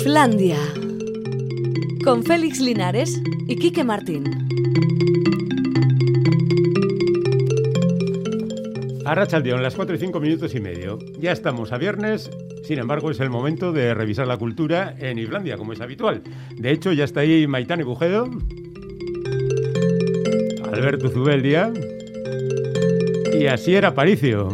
Iflandia. Con Félix Linares y Quique Martín. Arrachaldeón, las 4 y 5 minutos y medio. Ya estamos a viernes, sin embargo es el momento de revisar la cultura en Islandia, como es habitual. De hecho, ya está ahí Maitane Bujedo, Alberto Zubeldia y Asier Aparicio.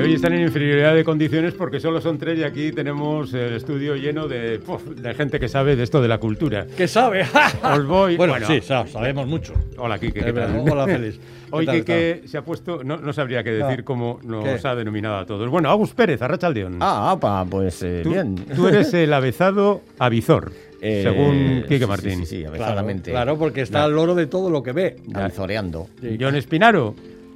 Que hoy están en inferioridad de condiciones porque solo son tres y aquí tenemos el estudio lleno de, puf, de gente que sabe de esto de la cultura. ¿Qué sabe? Os voy. bueno, sí, sa- sabemos mucho. Hola, Quique. ¿qué tal? Hola, Félix. ¿Qué Hoy tal, Quique se ha puesto, no, no sabría qué decir Ah. cómo nos ¿Qué? ha denominado a todos. Bueno, Agus Pérez, Arrachaldeón. Ah, apa, pues eh, tú, bien. tú eres el avezado avizor, Eh, según Quique sí, Martín. Sí, sí, sí, Claro, avezadamente. claro, porque está al loro de todo lo que ve. Avizoreando. Sí. John Espinaro,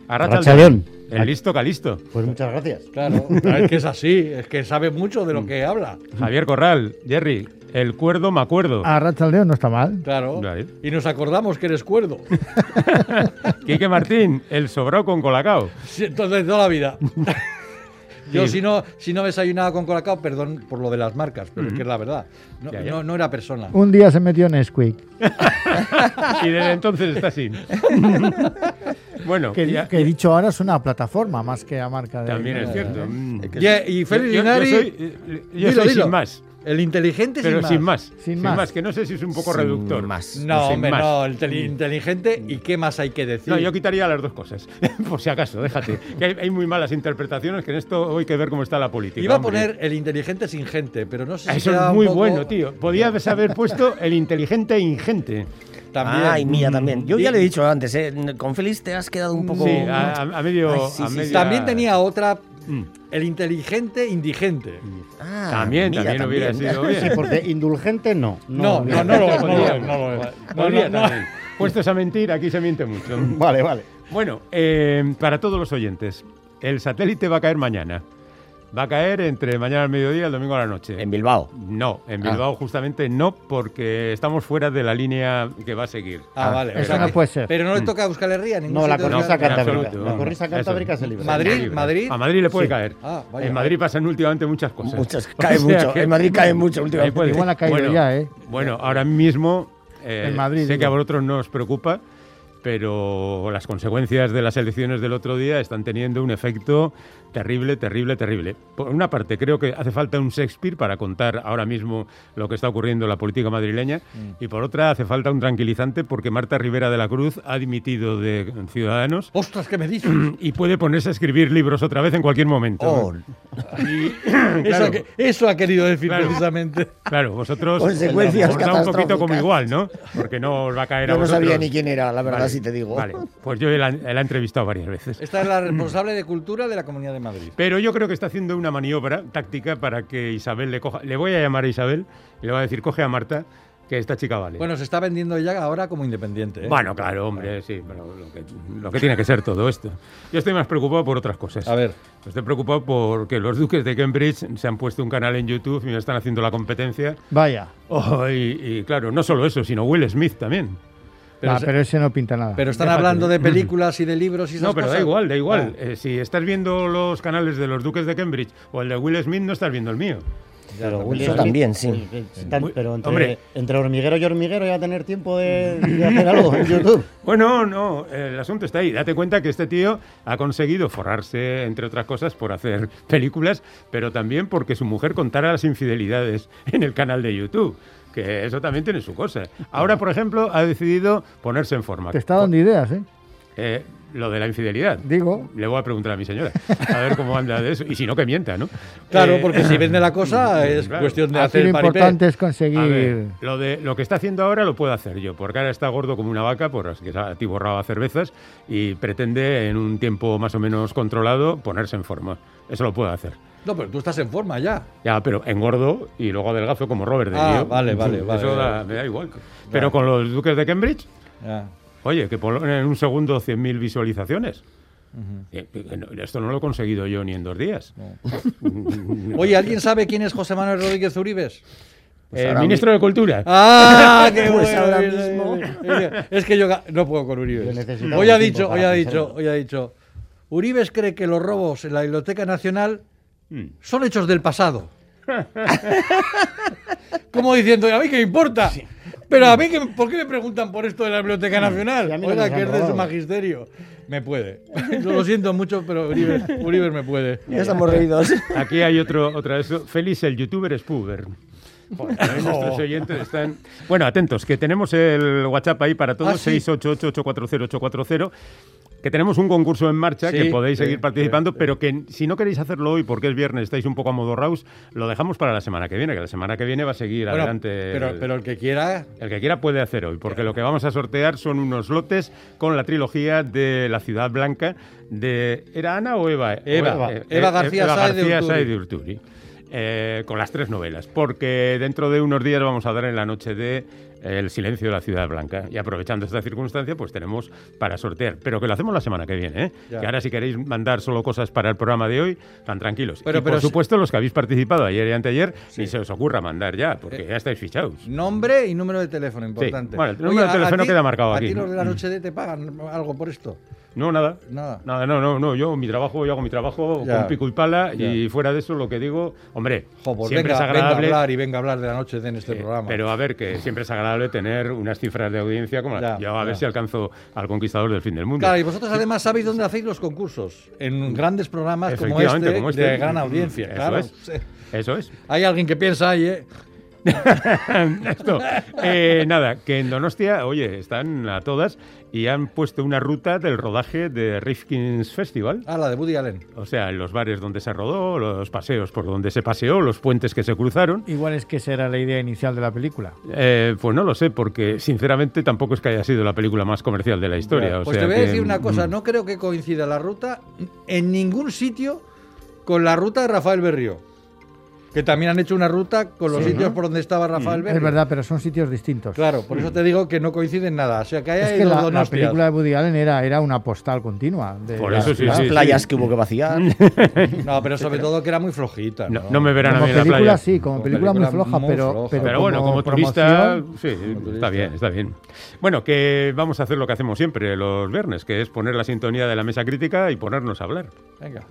Arrachaldeón. El listo calisto. Pues muchas gracias. Claro, es que es así, es que sabe mucho de lo que habla. Javier Corral, Jerry, el cuerdo me acuerdo. A Rachaldeón no está mal. Claro. Y nos acordamos que eres cuerdo. Quique Martín, el sobrado con colacao. Sí, Entonces, toda la vida. Yo, Sí. si no, si no desayunaba con colacao, perdón por lo de las marcas, pero es que es la verdad. No, Ya, ya. no- no era persona. Un día se metió en Squeak. Y desde entonces está así. Bueno, Que, ya- que dicho ahora es una plataforma más que a marca de. también es cierto. Mm. Y, y Félix Yo- yo- Linari, yo soy, eh, yo dilo, soy dilo. sin más. el inteligente Pero sin sin más. más. Sin más. que no sé si es un poco Sin reductor. más. No, Sin hombre, más. no, el tele- inteligente y qué más hay que decir. No, yo quitaría las dos cosas, por si acaso, déjate. Que hay, hay muy malas interpretaciones, que en esto hay que ver cómo está la política. Iba a poner el inteligente sin gente, pero no sé si Eso es muy poco- bueno, tío. Podías haber puesto el inteligente e ingente. También. Ay, mía también. Yo Y- ya le he dicho antes, ¿eh? con Félix te has quedado un poco. Sí, a, a- medio. Ay, sí, a sí, media- También tenía otra, Mm. el inteligente indigente. Ah, También, mira, también hubiera sido bien. Sí, porque indulgente no. No, no, no, lo es, no Podría, lo no lo es. No, podría no, no. también. Puestos a mentir, aquí se miente mucho. Vale, vale. Bueno, eh, para todos los oyentes, el satélite va a caer mañana. Va a caer entre mañana al mediodía y el domingo a la noche. En Bilbao. No, en Ah. Bilbao justamente no, porque estamos fuera de la línea que va a seguir. Ah, Ah, vale. o eso no puede ser. Pero no le toca a Euskal Herria. ningún No, la cornisa cantábrica. La cornisa cantábrica se libra. Madrid, Libre. Madrid. A Madrid le puede Sí. caer. Ah, vaya, en vaya. Madrid pasan últimamente muchas cosas. Muchas, O cae sea mucho. que- En Madrid cae mucho últimamente. puede. Igual ha caído bueno, ya, ¿eh? Bueno, ahora mismo eh, En Madrid, sé que a vosotros no os preocupa, pero las consecuencias de las elecciones del otro día están teniendo un efecto terrible, terrible, terrible. Por una parte, creo que hace falta un Shakespeare para contar ahora mismo lo que está ocurriendo en la política madrileña, Mm. y por otra, hace falta un tranquilizante porque Marta Rivera de la Cruz ha dimitido de Ciudadanos Ostras, ¿qué me dices? y puede ponerse a escribir libros otra vez en cualquier momento. Oh, eso, claro. ha que- eso ha querido decir Claro. precisamente. Claro, vosotros Consecuencias os da un poquito como igual, ¿no? Porque no os va a caer a yo no vosotros. sabía ni quién era, la verdad, Vale, si te digo. Vale, pues yo la, la he entrevistado varias veces. Esta es la responsable de cultura de la Comunidad de Madrid. Pero yo creo que está haciendo una maniobra táctica para que Isabel le coja. Le voy a llamar a Isabel y le voy a decir, coge a Marta, que esta chica vale. Bueno, se está vendiendo ya ahora como independiente. ¿eh? Bueno, claro, hombre, sí, pero lo que, lo que tiene que ser todo esto. Yo estoy más preocupado por otras cosas. A ver. Estoy preocupado porque los duques de Cambridge se han puesto un canal en YouTube y me están haciendo la competencia. Vaya. Oh, y, y claro, no solo eso, sino Will Smith también. Pero Ah, pero ese no pinta nada. Pero están Déjate. hablando de películas y de libros y esas No, pero da cosas. igual, da igual. Ah, Eh, si estás viendo los canales de los duques de Cambridge o el de Will Smith, no estás viendo el mío. Pero Will Eso Smith- también, sí. pero entre, hombre. entre hormiguero y hormiguero ya va a tener tiempo de, de hacer algo en YouTube. Bueno, no, el asunto está ahí. Date cuenta que este tío ha conseguido forrarse, entre otras cosas, por hacer películas, pero también porque su mujer contara las infidelidades en el canal de YouTube. Que eso también tiene su cosa. Ahora, por ejemplo, ha decidido ponerse en forma. Te está dando ideas, ¿eh? Eh, lo de la infidelidad. Digo. Le voy a preguntar a mi señora. A ver cómo anda de eso. Y si no, que mienta, ¿no? Claro, Eh, porque si vende la cosa es claro. cuestión de Aquí hacer lo el paripé. importante es A conseguir. ver, lo, de, lo que está haciendo ahora lo puedo hacer yo, porque ahora está gordo como una vaca, por que se ha atiborrado a cervezas y pretende en un tiempo más o menos controlado ponerse en forma. Eso lo puedo hacer. No, pero tú estás en forma ya. Ya, pero engordo y luego adelgazo como Robert De Ah, Niro. vale, vale, Eso vale, da- vale. me da igual. Pero con los duques de Cambridge, Ya. oye, que ponen en un segundo 100.000 visualizaciones. Eh, no- esto no lo he conseguido yo ni en dos días. Oye, ¿alguien sabe quién es José Manuel Rodríguez Uribes? Eh, ahora ministro de Cultura. ¡Ah, qué Pues bueno! ahora mismo. Es que yo no puedo con necesitamos Hoy ha dicho, hoy ha dicho, hoy ha dicho. Uribes cree que los robos en la Biblioteca Nacional. Son hechos del pasado. Como diciendo, ¿a mí qué me importa? Pero a mí, que, ¿por qué me preguntan por esto de la Biblioteca Nacional? A mí no Oiga, me que es de su magisterio. Me puede. Yo lo siento mucho, pero Uribe, Uribe me puede. Ya estamos reídos. Aquí hay otro, otra de eso. Félix, el youtuber es puber. Joder, ahí nuestros oyentes están. Bueno, atentos, que tenemos el WhatsApp ahí para todos: Ah, sí. 688-840-840. Que tenemos un concurso en marcha Sí, que podéis sí, seguir participando, sí, pero que si no queréis hacerlo hoy porque es viernes, estáis un poco amodorraos, lo dejamos para la semana que viene, que la semana que viene va a seguir Bueno, adelante. pero, el- pero el que quiera, el que quiera puede hacer hoy, porque lo que vamos a sortear son unos lotes con la trilogía de La Ciudad Blanca de... ¿Era Ana o Eva? Eva. Eh, Eva eh, García Sáez de García Urturi. Sáez de Urturi. Eh, con las tres novelas, porque dentro de unos días vamos a dar en la noche de eh, El silencio de la Ciudad Blanca. Y aprovechando esta circunstancia, pues tenemos para sortear. Pero que lo hacemos la semana que viene, ¿eh? Que ahora si queréis mandar solo cosas para el programa de hoy, tan tranquilos. Pero- y pero por si- supuesto los que habéis participado ayer y anteayer, ni se os ocurra mandar ya, porque ya estáis fichados. nombre y número de teléfono, importante. Bueno, el número de a- a teléfono ti- queda marcado ¿A aquí, ti ¿no? los de la noche de te pagan algo por esto? No, nada. Nada. Nada, no, no, no. Yo mi trabajo, yo hago mi trabajo Ya. con pico y pala Ya. y fuera de eso lo que digo, hombre, Jo, pues siempre venga, es venga a agradable. hablar y venga a hablar de la noche en este eh, programa. pero a ver, que siempre es agradable tener unas cifras de audiencia como Ya, las yo a ver si alcanzo al conquistador del fin del mundo. Claro, y vosotros además sabéis dónde hacéis los concursos. En grandes programas como este, como este. de gran audiencia. Eso claro. es. Eso es. Hay alguien que piensa ahí, ¿eh? Esto. Eh, nada, que en Donostia, oye, están a todas y han puesto una ruta del rodaje de Rifkin's Festival. Ah, la de Woody Allen. O sea, en los bares donde se rodó, los paseos por donde se paseó, los puentes que se cruzaron. Igual es que esa era la idea inicial de la película. Eh, pues no lo sé, porque sinceramente tampoco es que haya sido la película más comercial de la historia. o pues sea te voy a que, decir una cosa, mm, no creo que coincida la ruta en ningún sitio con la ruta de Rafael Berrío. Que también han hecho una ruta con los sitios por donde estaba Rafael Berrío. Es verdad, pero son sitios distintos. Claro, por eso te digo que no coinciden nada. O sea, que haya Es que la, la película de Woody Allen era, era una postal continua. De Por la eso sí, ciudad. sí, Las playas que hubo que vaciar. No, pero sobre todo que era muy flojita. No, No, no me verán a Como mí en la playa. sí, como Como película, muy película floja, muy pero, floja. pero, Pero bueno, como turista, promoción- sí, turista. está bien, está bien. Bueno, que vamos a hacer lo que hacemos siempre los viernes, que es poner la sintonía de la mesa crítica y ponernos a hablar. Venga.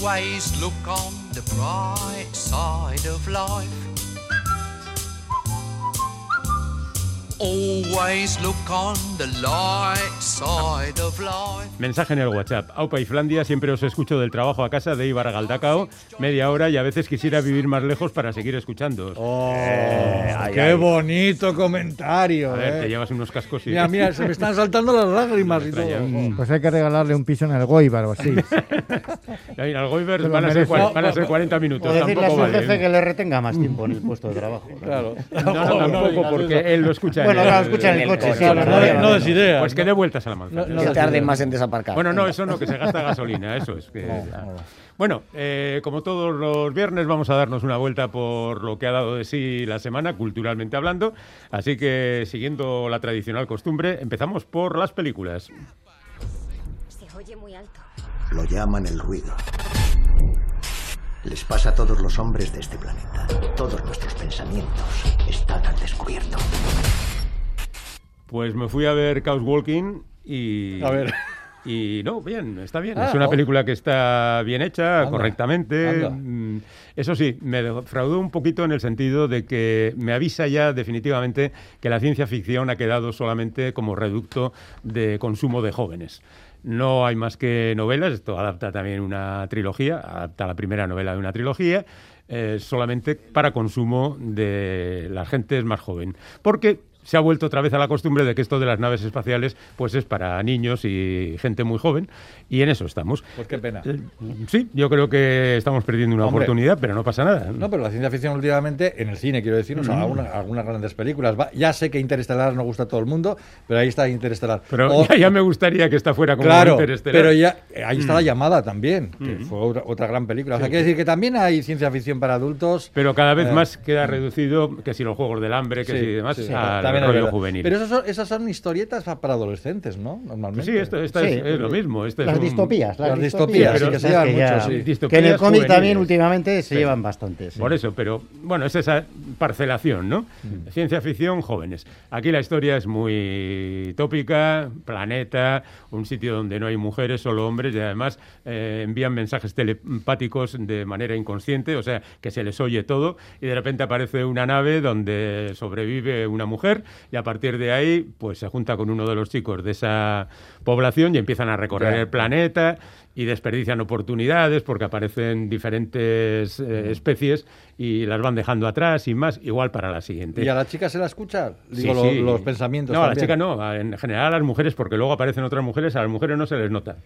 Always look on the bright side of life. Always look on the light side of life. Mensaje en el WhatsApp. Aupa y Flandia, siempre os escucho del trabajo a casa de Ibar a Galdacao, media hora y a veces quisiera vivir más lejos para seguir escuchando. Oh, ay, qué ay. bonito comentario. a ver, eh. te llevas unos cascos y... Mira, mira, se me están saltando las lágrimas y todo. Pues hay que regalarle un piso en el Goibar o así. Goiber Se lo van a, ser, cua- van a ser 40 minutos, O decirle a su vale. jefe que le retenga más tiempo en el puesto de trabajo. Claro. No, no, tampoco, porque eso. él lo escucha Bueno, en claro, escucha en el el coche. coche, sí, no, des ideas. Pues que dé vueltas a la manzana. No, no que tarde más en desaparcar. Bueno, no, eso no, que se gasta gasolina, eso es. que- Bueno, eh, como todos los viernes vamos a darnos una vuelta por lo que ha dado de sí la semana, culturalmente hablando. Así que, siguiendo la tradicional costumbre, empezamos por las películas. Se oye muy alto. Lo llaman el ruido. Les pasa a todos los hombres de este planeta. Todos nuestros pensamientos están al descubierto. Pues me fui a ver Chaos Walking y... A ver. Y no, bien, está bien. Ah, es una oh. película que está bien hecha, Anda, correctamente. anda. Mm, Eso sí, me defraudó un poquito en el sentido de que me avisa ya definitivamente que la ciencia ficción ha quedado solamente como reducto de consumo de jóvenes. No hay más que novelas, esto adapta también una trilogía, adapta la primera novela de una trilogía, eh, solamente para consumo de la gente más joven. Porque se ha vuelto otra vez a la costumbre de que esto de las naves espaciales pues es para niños y gente muy joven y en eso estamos. Pues qué pena. Eh, Sí, yo creo que estamos perdiendo una Hombre. oportunidad, pero no pasa nada. No, pero la ciencia ficción últimamente, en el cine, quiero decir, o sea, alguna- algunas grandes películas. Va- ya sé que Interestelar no gusta a todo el mundo, pero ahí está Interestelar. Pero O- ya, ya me gustaría que esta fuera como Claro, Interestelar. pero ya ahí Mm. está la llamada también, que fue otra, otra gran película. O sea, quiere decir que también hay ciencia ficción para adultos. Pero cada vez Eh, más queda reducido que si los juegos del hambre, que Sí, si demás, sí. a También También es rollo verdad. juvenil. Pero esas son, esas son historietas pa- para adolescentes, ¿no? Normalmente. Pues sí, esto, es, Sí. es lo mismo. Este Las es un- distopías. Las, Las distopías, distopías, sí, sí, que se sabes llevan que ya- mucho, sí. Que en el cómic también últimamente se Sí. llevan bastante. sí. Por eso, pero bueno, es esa parcelación, ¿no? Mm. Ciencia ficción, jóvenes. Aquí la historia es muy tópica, planeta, un sitio donde no hay mujeres, solo hombres, y además eh, envían mensajes telepáticos de manera inconsciente, o sea, que se les oye todo, y de repente aparece una nave donde sobrevive una mujer, y a partir de ahí, pues se junta con uno de los chicos de esa población y empiezan a recorrer el planeta y desperdician oportunidades porque aparecen diferentes eh, especies y las van dejando atrás y más, igual para la siguiente. ¿Y a la chica se la escucha? Sí, Digo, lo- sí. los pensamientos. No, a la chica no, en general a las mujeres, porque luego aparecen otras mujeres, a las mujeres no se les nota.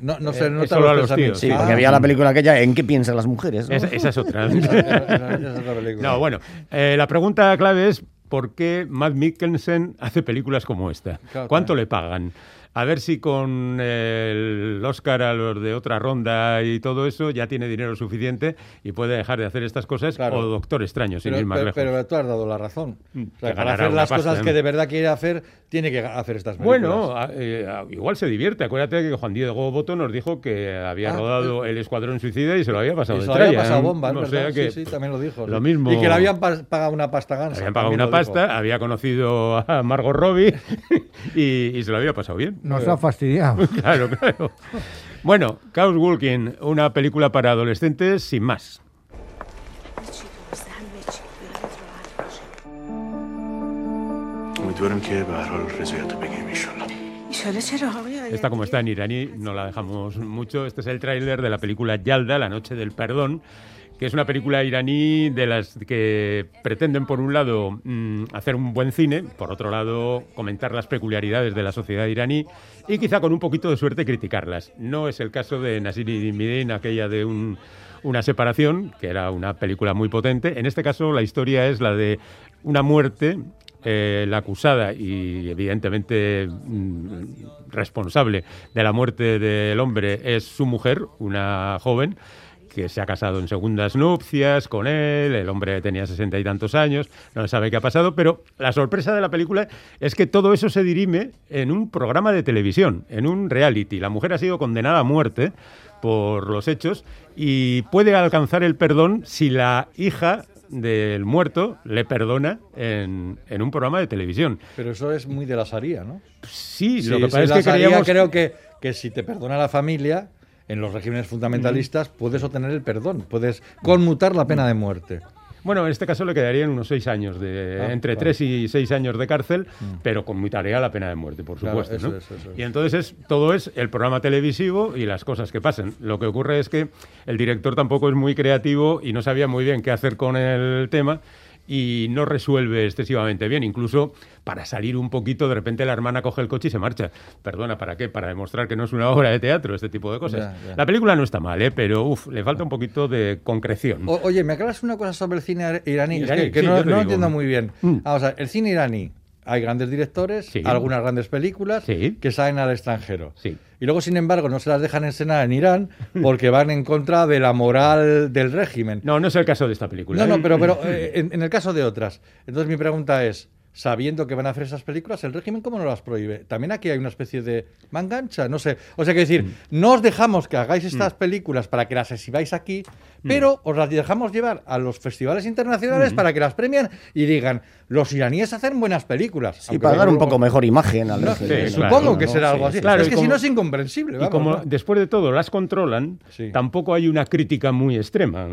No, no Eh, se es nota solo los a los pensamientos. tíos. Sí, porque había la película aquella ¿En qué piensan las mujeres? no? Esa, esa es otra. Esa- es no, bueno, eh, la pregunta clave es ¿por qué Matt Mikkelsen hace películas como esta? Claro, ¿Cuánto claro. le pagan? A ver si con el Oscar a los de otra ronda y todo eso ya tiene dinero suficiente y puede dejar de hacer estas cosas Claro. o Doctor Extraño, sin Pero, ir más pero- lejos. pero tú has dado la razón. Mm, O sea, para hacer las pasta, cosas ¿eh? que de verdad quiere hacer, tiene que hacer estas películas. Bueno, a- eh, a- igual se divierte. Acuérdate que Juan Diego Boto nos dijo que había Ah, rodado El Escuadrón Suicida y se lo había pasado Y de se lo había pasado ¿eh? bomba, es O verdad. sea que sí, sí, también lo dijo. lo sí. mismo- Y que le habían pa- pagado una pasta gansa. habían pagado una dijo. pasta, había conocido a Margot Robbie y, y se lo había pasado bien. Nos ha fastidiado. Claro, claro. Bueno, Chaos Walking, una película para adolescentes sin más. امیدوارم که به هر حال رضایت رو بگیم ایشالله Esta como está en iraní, no la dejamos mucho. Este es el tráiler de la película Yalda, La Noche del Perdón, que es una película iraní de las que pretenden, por un lado, mm, hacer un buen cine, por otro lado, comentar las peculiaridades de la sociedad iraní y quizá con un poquito de suerte criticarlas. No es el caso de Nasiri Midin, aquella de un- una separación, que era una película muy potente. En este caso, la historia es la de una muerte eh, la acusada y evidentemente mm, responsable de la muerte del hombre es su mujer, una joven que se ha casado en segundas nupcias con él, el hombre tenía sesenta y tantos años, no sabe qué ha pasado, pero la sorpresa de la película es que todo eso se dirime en un programa de televisión, en un reality. La mujer ha sido condenada a muerte por los hechos y puede alcanzar el perdón si la hija del muerto le perdona en, en un programa de televisión. Pero eso es muy de la Sharia, ¿no? Sí, Sí, lo que pasa es que creíamos... creo que, que si te perdona la familia, en los regímenes fundamentalistas puedes obtener el perdón, puedes conmutar la pena de muerte. Bueno, en este caso le quedarían unos seis años, de Ah, entre claro. tres y seis años de cárcel, pero conmutaría la pena de muerte, por Claro, supuesto. eso ¿no? es, eso es. Y entonces es, todo es el programa televisivo y las cosas que pasan. Lo que ocurre es que el director tampoco es muy creativo y no sabía muy bien qué hacer con el tema y no resuelve excesivamente bien. Incluso para salir un poquito, de repente la hermana coge el coche y se marcha. Perdona, ¿para qué? Para demostrar que no es una obra de teatro, este tipo de cosas. Ya, ya. La película no está mal, ¿eh? pero uf, le falta un poquito de concreción. O- oye, me aclaras una cosa sobre el cine iraní, es que, que sí, no, no entiendo muy bien. Mm. Vamos a ver, el cine iraní, hay grandes directores, Sí. algunas grandes películas Sí. que salen al extranjero. Sí. Y luego, sin embargo, no se las dejan enseñar en Irán porque van en contra de la moral del régimen. No, no es el caso de esta película. No, no, pero, pero eh, en, en el caso de otras. Entonces mi pregunta es, sabiendo que van a hacer esas películas, ¿el régimen cómo no las prohíbe? También aquí hay una especie de mangancha, no sé. O sea, que decir, Mm. no os dejamos que hagáis estas películas para que las exhibáis aquí, Mm. pero os las dejamos llevar a los festivales internacionales para que las premien y digan, los iraníes hacen buenas películas. Aunque para dar un poco mejor imagen al No, supongo que ¿no? será Sí, algo así. sí. Claro, es y que si no es incomprensible. Y como ¿no? después de todo las controlan, Sí. tampoco hay una crítica muy extrema.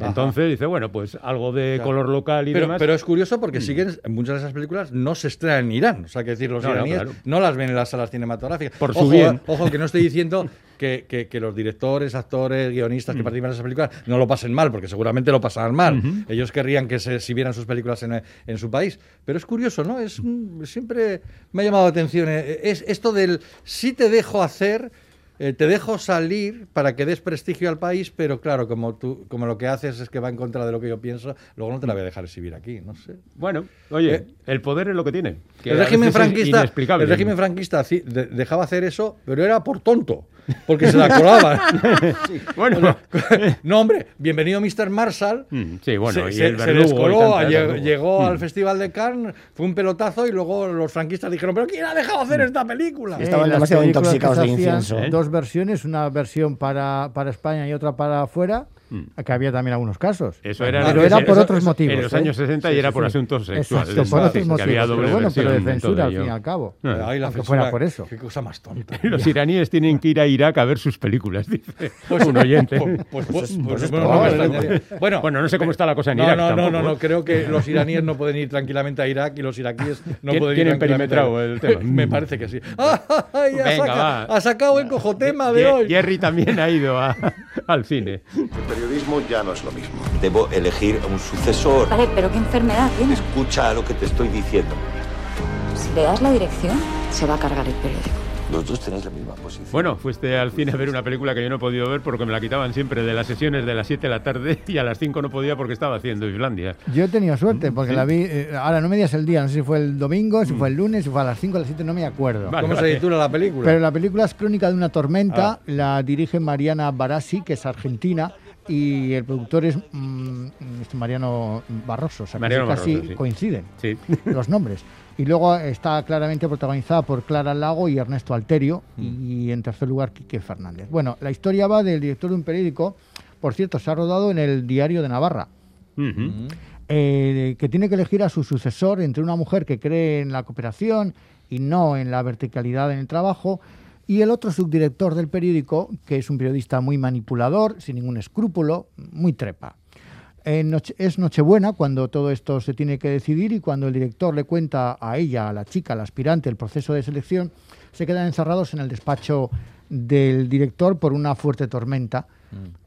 Entonces dice, bueno, pues algo de Claro. color local y Pero, demás. pero es curioso porque siguen, muchas de esas películas no se estrenan en Irán. O sea, que decir, los iraníes claro. no las ven en las salas cinematográficas. Por su ojo, bien. Ojo, que no estoy diciendo que, que- que los directores, actores, guionistas Mm. que participan en esas películas no lo pasen mal, porque seguramente lo pasarán mal. Ellos querrían que se exhibieran sus películas en, en su país. Pero es curioso, ¿no? Es siempre me ha llamado la atención. eh, Es esto del sí te dejo hacer. eh, te dejo salir para que des prestigio al país, pero claro, como tú, como lo que haces es que va en contra de lo que yo pienso, luego no te la voy a dejar exhibir aquí, no sé. Bueno, oye, Eh, el poder es lo que tiene. que el régimen franquista, el régimen franquista dejaba hacer eso, pero era por tonto. Porque se la colaban. Bueno, no, hombre, bienvenido Mr. Marshall. Mm, sí, bueno, se, y se- el se verdugo les y coló, tantas, llegó, Mm. al Festival de Cannes, fue un pelotazo y luego los franquistas dijeron, pero ¿quién ha dejado hacer esta película? Sí. Estaban Eh, demasiado intoxicados de incienso. ¿eh? Dos versiones, una versión para, para España y otra para afuera, que había también algunos casos. Eso era, pero era por eso- otros eso- motivos. En los ¿eh? años 60 y Sí, era sí, por sí. asuntos sexuales. Exacto, por otros que motivos. había doble pero bueno, pero de censura, al fin y al cabo. Ah. Ay, la Aunque censura, fuera por eso. Qué cosa más tonta. Los iraníes tienen que ir a Irak a ver sus películas, dice un oyente. Pues, pues, pues, pues es bueno, no me probable, extrañaría. Bueno, Bueno, no sé cómo está la cosa en no, Irak. no, no, no, no, ¿eh? creo que los iraníes no pueden ir tranquilamente a Irak y los iraquíes no pueden ir tienen perimetrado el tema. Me parece que sí. ¡Ay, ha, Venga, saca- va. ha sacado el cojotema de hoy! Jerry también ha ido a- al cine. Periodismo ya no es lo mismo. Debo elegir un sucesor. Vale, pero ¿qué enfermedad tienes? Escucha lo que te estoy diciendo. Si le das la dirección, se va a cargar el periódico. Los dos tenéis la misma posición. Bueno, fuiste al cine a ver una película que yo no he podido ver porque me la quitaban siempre de las sesiones de las 7 de la tarde y a las 5 no podía porque estaba haciendo Islandia. Yo he tenido suerte porque la vi. eh, ahora no me digas el día, no sé si fue el domingo, si fue el lunes, si fue a las 5 a las 7, no me acuerdo. Vale, ¿Cómo se vale. titula la película? Pero la película es Crónica de una tormenta, Ah. la dirige Mariana Barassi, que es argentina, y el productor es mm, este Mariano Barroso, o sea, Mariano casi Barroso, sí. coinciden Sí. los nombres. Y luego está claramente protagonizada por Clara Lago y Ernesto Alterio, y en tercer lugar Quique Fernández. Bueno, la historia va del director de un periódico, por cierto, se ha rodado en el Diario de Navarra, eh, que tiene que elegir a su sucesor entre una mujer que cree en la cooperación y no en la verticalidad en el trabajo, y el otro subdirector del periódico, que es un periodista muy manipulador, sin ningún escrúpulo, muy trepa. Noche- es Nochebuena cuando todo esto se tiene que decidir y cuando el director le cuenta a ella, a la chica, al aspirante, el proceso de selección, se quedan encerrados en el despacho del director por una fuerte tormenta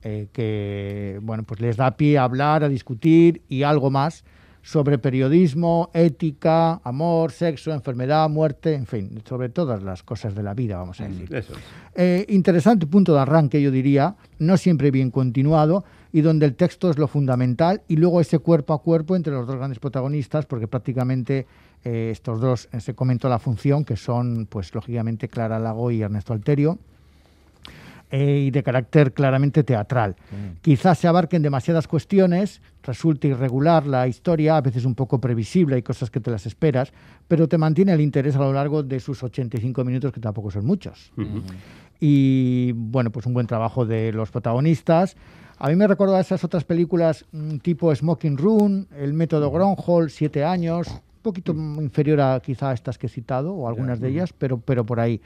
eh, que bueno pues les da pie a hablar, a discutir y algo más sobre periodismo, ética, amor, sexo, enfermedad, muerte, en fin, sobre todas las cosas de la vida, vamos a decir. Eso es. Eh, interesante punto de arranque, yo diría, no siempre bien continuado y donde el texto es lo fundamental y luego ese cuerpo a cuerpo entre los dos grandes protagonistas, porque prácticamente eh, estos dos eh, se comentó la función, que son, pues lógicamente, Clara Lago y Ernesto Alterio, eh, y de carácter claramente teatral. Quizás se abarquen demasiadas cuestiones, resulta irregular la historia, a veces un poco previsible, hay cosas que te las esperas, pero te mantiene el interés a lo largo de sus 85 minutos, que tampoco son muchos. Y bueno, pues un buen trabajo de los protagonistas. A mí me recordó a esas otras películas mm, tipo Smoking Room, El método Gronholm, Siete años, un poquito mm, inferior a quizá a estas que he citado, o algunas de ellas, pero, pero por ahí.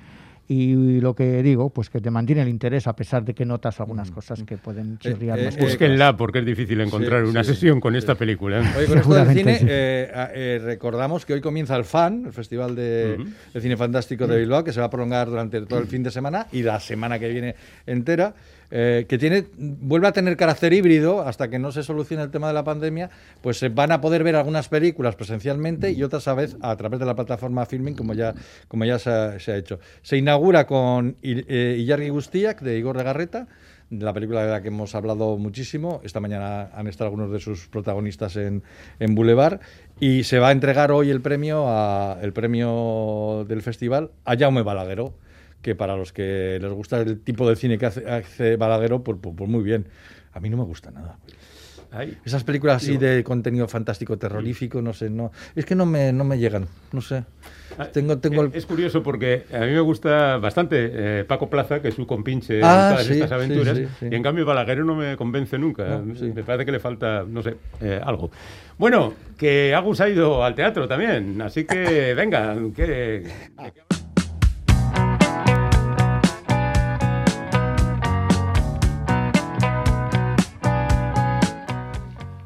Y lo que digo, pues que te mantiene el interés a pesar de que notas algunas cosas que pueden chirriar eh, más. eh, cosas. Búsquenla porque es difícil encontrar sí, una sí, sesión con sí. esta película. ¿eh? Oye, con esto del cine, eh, eh, recordamos que hoy comienza el FAN, el Festival de, Ujú. de Cine Fantástico de Bilbao, que se va a prolongar durante todo el fin de semana y la semana que viene entera, eh, que tiene vuelve a tener carácter híbrido hasta que no se solucione el tema de la pandemia, pues se van a poder ver algunas películas presencialmente y otras a vez a través de la plataforma Filming, como ya, como ya se ha, hecho. Se inaugura con eh, Ilargi Guztiak, de Igor Regarreta, la película de la que hemos hablado muchísimo. Esta mañana han estado algunos de sus protagonistas en, en Boulevard y se va a entregar hoy el premio el premio del festival a Jaume Balagueró, que para los que les gusta el tipo de cine que hace, hace Balagueró, pues, pues- pues muy bien. A mí no me gusta nada. Ay. Esas películas así de contenido fantástico, terrorífico, no sé, no, es que no me, no me llegan, no sé. Tengo, tengo Eh, el- Es curioso porque a mí me gusta bastante eh, Paco Plaza, que es su compinche Ah, en todas sí, estas aventuras, sí, sí. y en cambio Balaguer no me convence nunca. No. Me parece que le falta, no sé, eh, algo. Bueno, que Agus ha ido al teatro también, así que venga, que...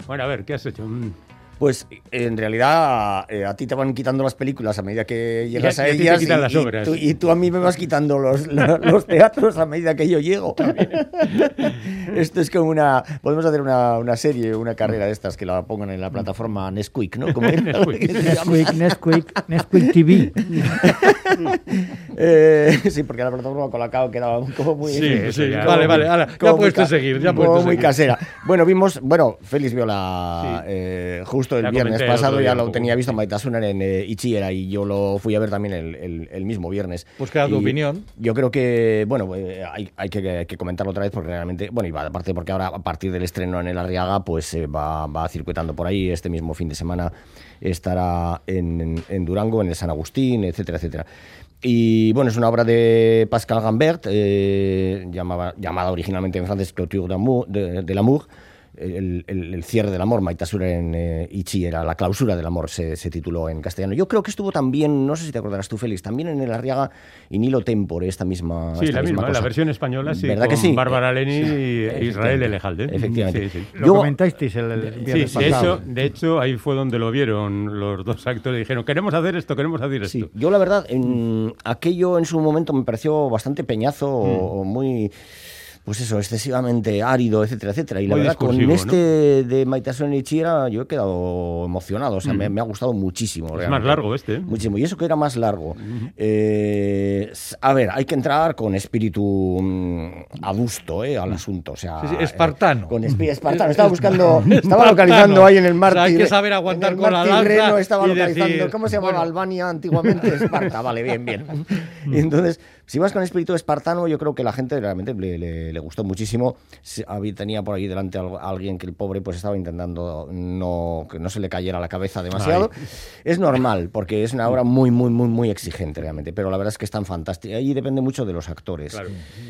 Bueno, a ver, ¿qué has hecho? Mm. Pues en realidad eh, a ti te van quitando las películas a medida que llegas Y a- a y ellas quitan las y, obras. tú, y tú a mí me vas quitando los, la- los teatros a medida que yo llego. Esto es como una... Podemos hacer una, una serie, una carrera de estas que la pongan en la plataforma Nesquik, ¿no? Como Nesquik. Nesquik, Nesquik, Nesquik TV. Eh, sí, porque la plataforma Colacao quedaba como muy... Sí, eso ya. Vale, vale, ala, ya como muy puedes seguir, ya como puedes muy seguir. casera. Bueno, vimos, bueno, Félix vio la Sí. eh, Justo justo el La viernes pasado ya lo tenía visto Maitasuner en eh, Ichiera y yo lo fui a ver también el, el- el mismo viernes. Pues queda tu opinión. Yo creo que, bueno, eh, hay, hay que, hay que comentarlo otra vez porque realmente, bueno, y va- aparte porque ahora a partir del estreno en el Arriaga, pues se va, va circuitando por ahí. Este mismo fin de semana estará en, en- en Durango, en el San Agustín, etcétera, etcétera. Y bueno, es una obra de Pascal Gambert, eh, llamaba- llamada originalmente en francés Clôture de, de l'amour. El, el- el cierre del amor, Maitasura en eh, Ichi era la clausura del amor, se, se tituló en castellano. Yo creo que estuvo también, no sé si te acordarás tú, Félix, también en el Arriaga y Nilo Tempore, esta misma. Sí, esta la misma, la cosa. versión española, sí. ¿Verdad con que sí? Bárbara Leni y Efectivamente. Israel Elejalde. Efectivamente. Sí, sí. Lo Yo- comentasteis el, el Sí, viernes de hecho, de hecho, ahí fue donde lo vieron los dos actores y dijeron, queremos hacer esto, queremos hacer esto. Sí, yo la verdad, en, aquello en su momento me pareció bastante peñazo o, o muy, pues eso, excesivamente árido, etcétera, etcétera. Y la Muy verdad, con este de Maitasun Ichira yo he quedado emocionado, o sea, me, me ha gustado muchísimo. Es más realmente. largo este. ¿eh? Muchísimo, y eso que era más largo. Eh, s- a ver, hay que entrar con espíritu mm, adusto eh, al asunto. O sea, Sí, sí, espartano. eh, con espíritu espartano. Estaba buscando, estaba localizando ahí en el O mártir. sea, hay que saber aguantar en el con la lanza estaba y localizando. decir, ¿Cómo se llamaba bueno. Albania antiguamente? Esparta, vale, bien, bien. Y entonces, si vas con espíritu espartano, yo creo que la gente realmente le, le- le gustó muchísimo. Tenía por ahí delante algo- alguien que el pobre pues estaba intentando no, que no se le cayera la cabeza demasiado. Es normal, porque es una obra muy, muy, muy, muy exigente realmente, pero la verdad es que están fantásticas. Ahí depende mucho de los actores.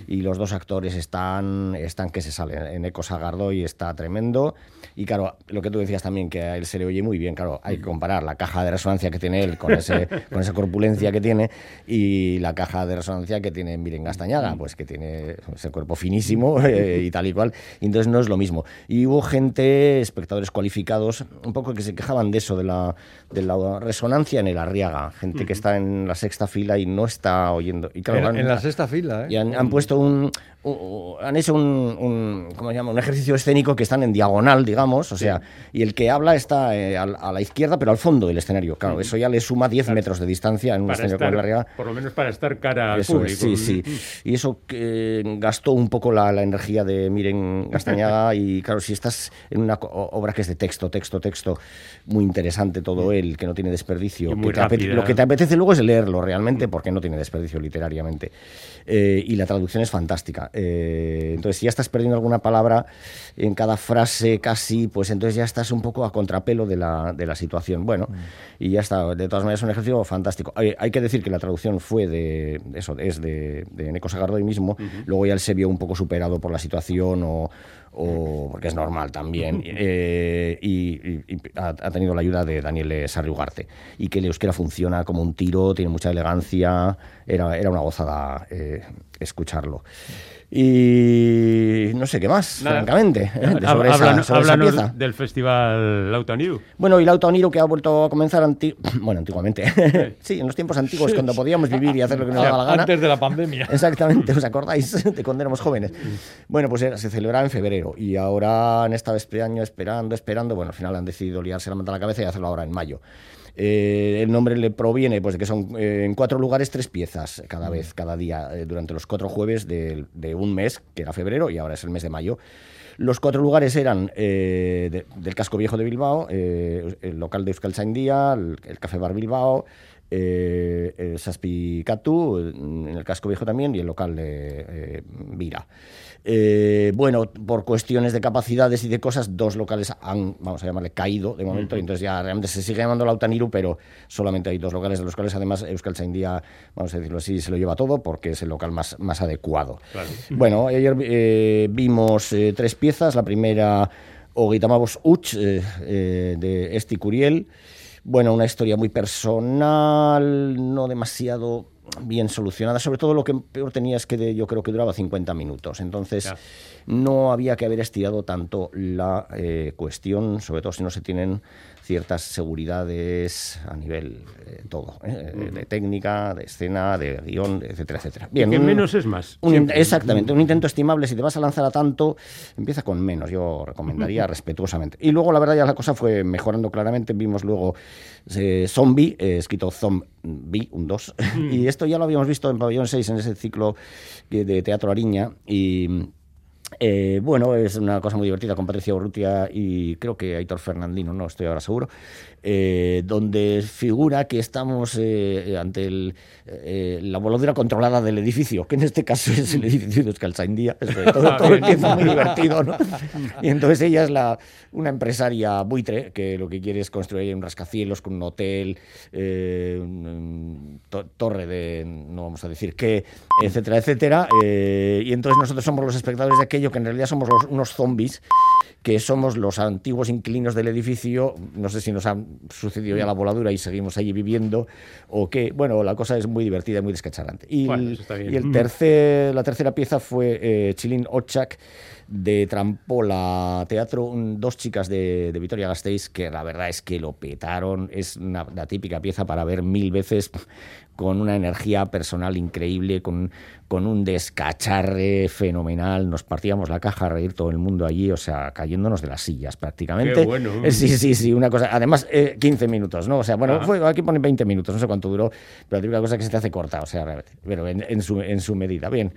Y los dos actores están, están que se salen. En Eco Sagardoy está tremendo. Y claro, lo que tú decías también, que a él se le oye muy bien, claro, hay que comparar la caja de resonancia que tiene él con, ese, con esa corpulencia que tiene y la caja de resonancia que tiene Miren Gastañaga, pues que tiene ese cuerpo finísimo eh, y tal y cual. Y entonces no es lo mismo. Y hubo gente, espectadores cualificados, un poco que se quejaban de eso, de la, de la resonancia en el Arriaga. Gente que está en la sexta fila y no está oyendo. Y claro, En, la sexta fila, ¿eh? y han, han puesto un, un- han hecho un, un- ¿cómo se llama? un ejercicio escénico que están en diagonal, digamos, o sea, y el que habla está eh, al- a, la izquierda, pero al fondo del escenario. Claro, eso ya le suma 10 metros de distancia en un Para escenario como estar, Arriaga. por lo menos para estar cara al Eso es, público. sí, sí. Y eso que gastó un poco la, la energía de Miren Gastañaga. y claro, si estás en una obra que es de texto, texto, texto, muy interesante todo él, que no tiene desperdicio. Que te lo que te apetece luego es leerlo realmente, porque no tiene desperdicio literariamente. Eh, y la traducción es fantástica. Eh, entonces, si ya estás perdiendo alguna palabra en cada frase casi, pues entonces ya estás un poco a contrapelo de la, de la situación. Bueno, y ya está. De todas maneras, es un ejercicio fantástico. Hay, hay que decir que la traducción fue de, eso, es de, de Neko Sagardoy mismo. Luego ya él se vio un poco superado por la situación o, o porque es normal también. Eh, y y- y ha, ha tenido la ayuda de Daniel Sarriugarte. Y que el euskera funciona como un tiro, tiene mucha elegancia. Era, era una gozada eh, escucharlo. Y no sé qué más, Nada. francamente, ¿eh? de- sobre, esa, háblanos- esa pieza. del festival Lautaniu. Bueno, y la Autoniro que ha vuelto a comenzar anti... bueno, antiguamente. sí, en los tiempos antiguos, cuando podíamos vivir y hacer lo que nos daba la gana. Antes de la pandemia. Exactamente, ¿os acordáis de cuando éramos jóvenes? Bueno, pues era- se celebraba en febrero y ahora han estado este año esperando, esperando. Bueno, al final han decidido liarse la manta a la cabeza y hacerlo ahora en mayo. Eh, el nombre le proviene pues, de que son eh, en cuatro lugares tres piezas cada vez, cada día, eh, durante los cuatro jueves de, de un mes, que era febrero y ahora es el mes de mayo. Los cuatro lugares eran eh, de- del Casco Viejo de Bilbao, eh, el local de Euskal Día, el, el Café Bar Bilbao, eh, el Saspi Catu, en el Casco Viejo también, y el local de eh, Vira. Eh, bueno, por cuestiones de capacidades y de cosas, dos locales han, vamos a llamarle, caído de momento, y entonces ya realmente se sigue llamando Lautaniru, pero solamente hay dos locales, de los cuales además Euskal Día, vamos a decirlo así, se lo lleva todo porque es el local más, más adecuado. Bueno, ayer eh, vimos eh, tres piezas. La primera, Ogitamabos Uch, eh, eh, de Esti Curiel. Bueno, una historia muy personal, no demasiado bien solucionada. Sobre todo lo que peor tenía es que de- yo creo que duraba 50 minutos. Entonces, no había que haber estirado tanto la eh, cuestión, sobre todo si no se tienen ciertas seguridades a nivel eh, todo, ¿eh? de técnica, de escena, de guion, etcétera, etcétera. que un- menos es más, un- exactamente, un intento estimable. Si te vas a lanzar a tanto, empieza con menos. Yo recomendaría respetuosamente. Y luego, la verdad, ya la cosa fue mejorando claramente. Vimos luego eh, Zombie, escrito Zombie, un 2. y esto ya lo habíamos visto en Pabellón 6, en ese ciclo que- de Teatro Ariña. Y Eh, bueno, es una cosa muy divertida con Patricia Urrutia y creo que Aitor Fernandino, no estoy ahora seguro, eh, donde figura que estamos eh, ante el, eh, la voladura controlada del edificio, que en este caso es el edificio de que todo, todo empieza muy divertido, ¿no? Y entonces ella es la, una empresaria buitre que lo que quiere es construir un rascacielos con un hotel, un- to- torre de, no vamos a decir qué, etcétera, etcétera. y entonces nosotros somos los espectadores de aquello que en realidad somos los- unos zombies que somos los antiguos inquilinos del edificio, no sé si nos ha sucedido ya la voladura y seguimos allí viviendo, o qué, bueno, la cosa es muy divertida y muy descacharante. Y, Bueno, el- y Mm. tercer, la tercera pieza fue eh, Chilin Ochak, de Trampola Teatro, un- dos chicas de, de Vitoria Gasteiz que la verdad es que lo petaron, es una, la típica pieza para ver mil veces con una energía personal increíble, con, con un descacharre fenomenal, nos partíamos la caja a reír todo el mundo allí, o sea, cayéndonos de las sillas prácticamente. Qué bueno. Sí, sí, sí, una cosa, además eh, 15 minutos, ¿no? O sea, bueno, Ajá. fue, aquí ponen 20 minutos, no sé cuánto duró, pero la típica cosa que se te hace corta, o sea, pero en, en su, en su medida. Bien,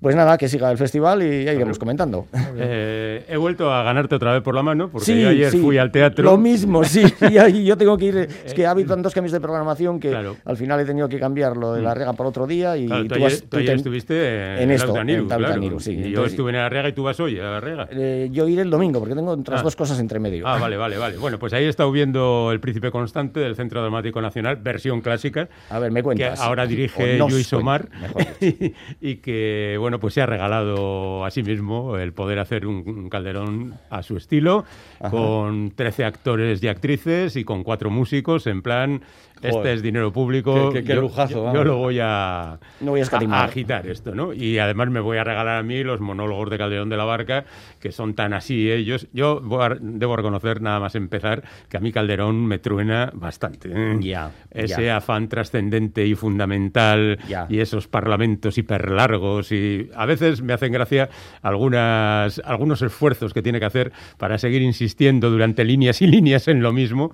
pues nada, que siga el festival y ya iremos comentando. Eh, he vuelto a ganarte otra vez por la mano, porque Sí, yo ayer sí, fui al teatro. Lo mismo, sí. Y ahí yo tengo que ir. Es que ha habido tantos cambios de programación que Claro. al final he tenido que cambiar lo de la rega por otro día. Y Claro, tú, tú ayer, has- tú tú ayer te- estuviste en, en esto, Lautaniru, en claro. sí. Y yo estuve en Arriaga y tú vas hoy a Arriaga. eh, yo iré el domingo porque tengo otras Ah. dos cosas entre medio. Ah, vale, vale, vale. Bueno, pues ahí he estado viendo El Príncipe Constante del Centro Dramático Nacional, versión clásica. A ver, me Que cuentas. ahora dirige Luis Omar. mejor y que, bueno, pues se ha regalado a sí mismo el poder hacer un, un calderón a su estilo, Ajá. con 13 actores y actrices y con cuatro músicos, en plan, este es dinero público. Qué- qué- qué yo, lujazo, yo- vamos. yo lo voy a, No voy a escatimar. agitar esto, ¿no? Y además me voy a regalar a mí los monólogos de Calderón de la Barca, que son tan así ellos. Yo voy a- debo reconocer, nada más empezar, que a mí Calderón me truena bastante. ¿eh? Ya, Ese afán trascendente y fundamental Ya. y esos parlamentos hiperlargos y a veces me hacen gracia algunas, algunos esfuerzos que tiene que hacer para seguir insistiendo durante líneas y líneas en lo mismo,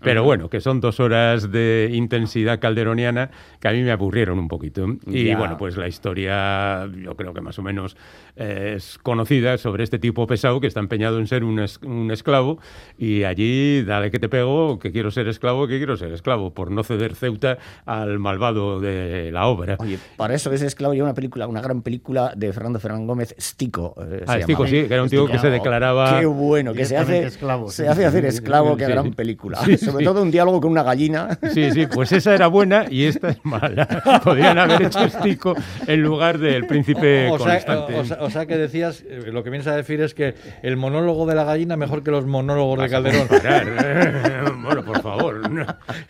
pero bueno, que son dos horas de intensidad calderoniana que a mí me aburrieron un poquito. Y Ya. bueno, pues la historia yo creo que más o menos eh, es conocida sobre este tipo pesado que está empeñado en ser un, es- un esclavo y allí, dale que te pego, que quiero ser esclavo, que quiero ser esclavo, por no ceder Ceuta al malvado de la obra. Oye, para eso es esclavo y una película, una gran película de Fernando Fernández Gómez, Stico. eh, Ah, Stico, sí, que era un tío que se declaraba... Qué bueno, que se hace, esclavo, se hace hacer esclavo, qué gran película. Sobre todo un diálogo con una gallina. Sí, sí, pues esa era buena y esta es mala. Podrían haber hecho Stico en lugar del príncipe O sea, constante. o, sea, o sea que decías, eh, lo que vienes a decir es que el monólogo de la gallina mejor que los monólogos de Calderón. Parar, eh, Bueno, por favor.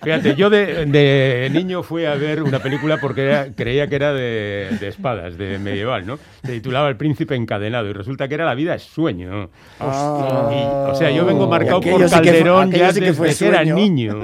Fíjate, yo de, de niño fui a ver una película porque era- creía que era de, de espadas, de medieval, ¿no? Se titulaba El príncipe encadenado y resulta que era La vida es sueño. Ah. Y, o sea, yo vengo marcado por sí que Calderón ya sí que desde fue que era niño.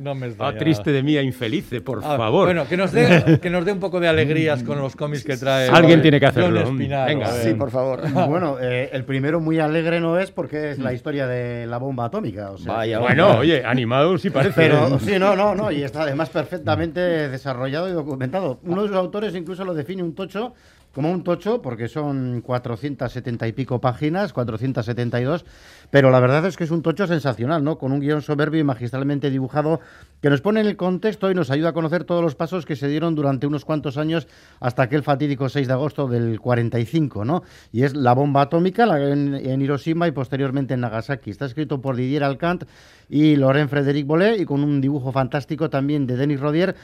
No me Ah, triste de mí, a infelice, por Ah, favor. Bueno, que nos, dé, que nos dé un poco de alegrías con los cómics que trae. Alguien tiene que hacerlo. Espinaro. Venga. Sí, por favor. Bueno, eh, el primero muy alegre no es porque es la historia de la bomba atómica. O sea, Vaya, Bueno, oye, animado sí parece. Pero sí, no, no, no, y está además perfectamente desarrollado y documentado. Uno de sus autores incluso lo define un tocho como un tocho, porque son 470 y pico páginas, 472, pero la verdad es que es un tocho sensacional, ¿no? Con un guion soberbio y magistralmente dibujado que nos pone en el contexto y nos ayuda a conocer todos los pasos que se dieron durante unos cuantos años hasta aquel fatídico 6 de agosto del 45, ¿no? Y es la bomba atómica en Hiroshima y posteriormente en Nagasaki. Está escrito por Didier Alcant y Laurent Frédéric Bollet y con un dibujo fantástico también de Denis Rodier.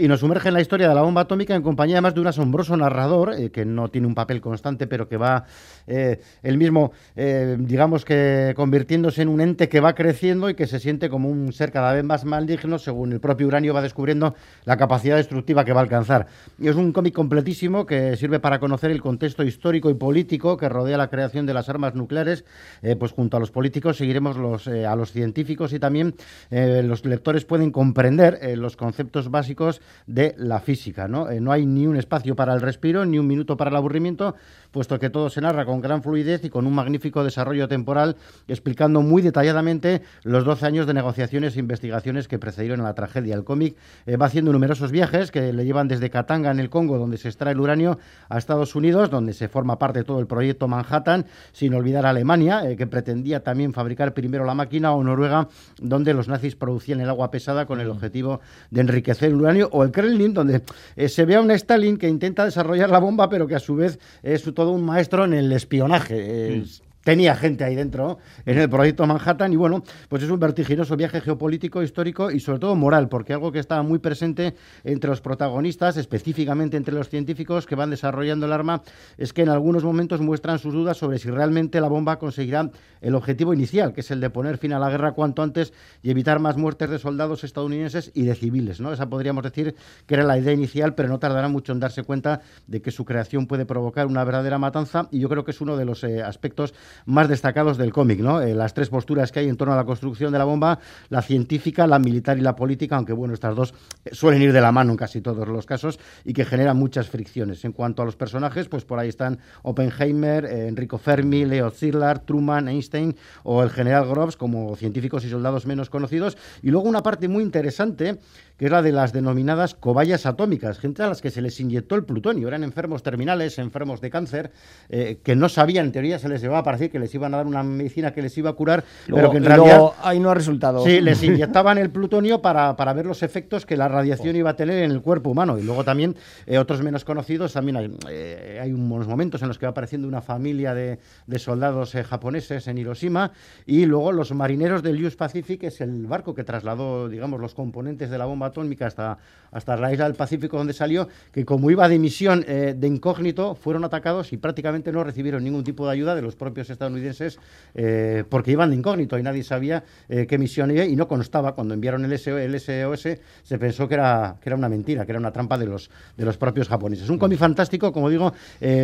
Y nos sumerge en la historia de la bomba atómica en compañía además de un asombroso narrador, eh, que no tiene un papel constante, pero que va eh, él mismo, eh, digamos que convirtiéndose en un ente que va creciendo y que se siente como un ser cada vez más maligno, según el propio uranio va descubriendo la capacidad destructiva que va a alcanzar. Y es un cómic completísimo que sirve para conocer el contexto histórico y político que rodea la creación de las armas nucleares. Eh, pues junto a los políticos seguiremos los, a los científicos y también los lectores pueden comprender los conceptos básicos de la física. ¿no? Eh, no hay ni un espacio para el respiro, ni un minuto para el aburrimiento, puesto que todo se narra con gran fluidez y con un magnífico desarrollo temporal, explicando muy detalladamente los 12 años de negociaciones e investigaciones que precedieron a la tragedia. El cómic eh, va haciendo numerosos viajes que le llevan desde Katanga, en el Congo, donde se extrae el uranio, a Estados Unidos, donde se forma parte de todo el proyecto Manhattan, sin olvidar a Alemania, eh, que pretendía también fabricar primero la máquina, o Noruega, donde los nazis producían el agua pesada con el objetivo de enriquecer el uranio, o el Kremlin, donde eh, se ve a un Stalin que intenta desarrollar la bomba, pero que a su vez es todo un maestro en el espionaje. Es- tenía gente ahí dentro en el proyecto Manhattan y bueno, pues es un vertiginoso viaje geopolítico, histórico y sobre todo moral, porque algo que estaba muy presente entre los protagonistas, específicamente entre los científicos que van desarrollando el arma, es que en algunos momentos muestran sus dudas sobre si realmente la bomba conseguirá el objetivo inicial, que es el de poner fin a la guerra cuanto antes y evitar más muertes de soldados estadounidenses y de civiles, ¿no? Esa podríamos decir que era la idea inicial, pero no tardará mucho en darse cuenta de que su creación puede provocar una verdadera matanza y yo creo que es uno de los eh, aspectos más destacados del cómic, ¿no? Eh, las tres posturas que hay en torno a la construcción de la bomba, la científica, la militar y la política, aunque bueno, estas dos eh, suelen ir de la mano en casi todos los casos y que generan muchas fricciones. En cuanto a los personajes, pues por ahí están Oppenheimer, eh, Enrico Fermi, Leo Szilard, Truman, Einstein o el general Groves como científicos y soldados menos conocidos. Y luego una parte muy interesante que es la de las denominadas cobayas atómicas, gente a las que se les inyectó el plutonio, eran enfermos terminales, enfermos de cáncer, eh, que no sabían, en teoría se les llevaba a parecer que les iban a dar una medicina que les iba a curar, pero que en realidad... luego ahí no ha resultado. Sí, les inyectaban el plutonio para, para ver los efectos que la radiación iba a tener en el cuerpo humano. Y luego también eh, otros menos conocidos, también hay, eh, hay unos momentos en los que va apareciendo una familia de, de soldados japoneses en Hiroshima. Y luego los marineros del US Pacific, que es el barco que trasladó, digamos, los componentes de la bomba atómica hasta, hasta la isla del Pacífico donde salió, que como iba de misión eh, de incógnito, fueron atacados y prácticamente no recibieron ningún tipo de ayuda de los propios estadounidenses eh, porque iban de incógnito y nadie sabía eh, qué misión iba y no constaba. Cuando enviaron el, SO el SOS se pensó que era, que era una mentira, que era una trampa de los, de los propios japoneses. Un cómic fantástico, como digo,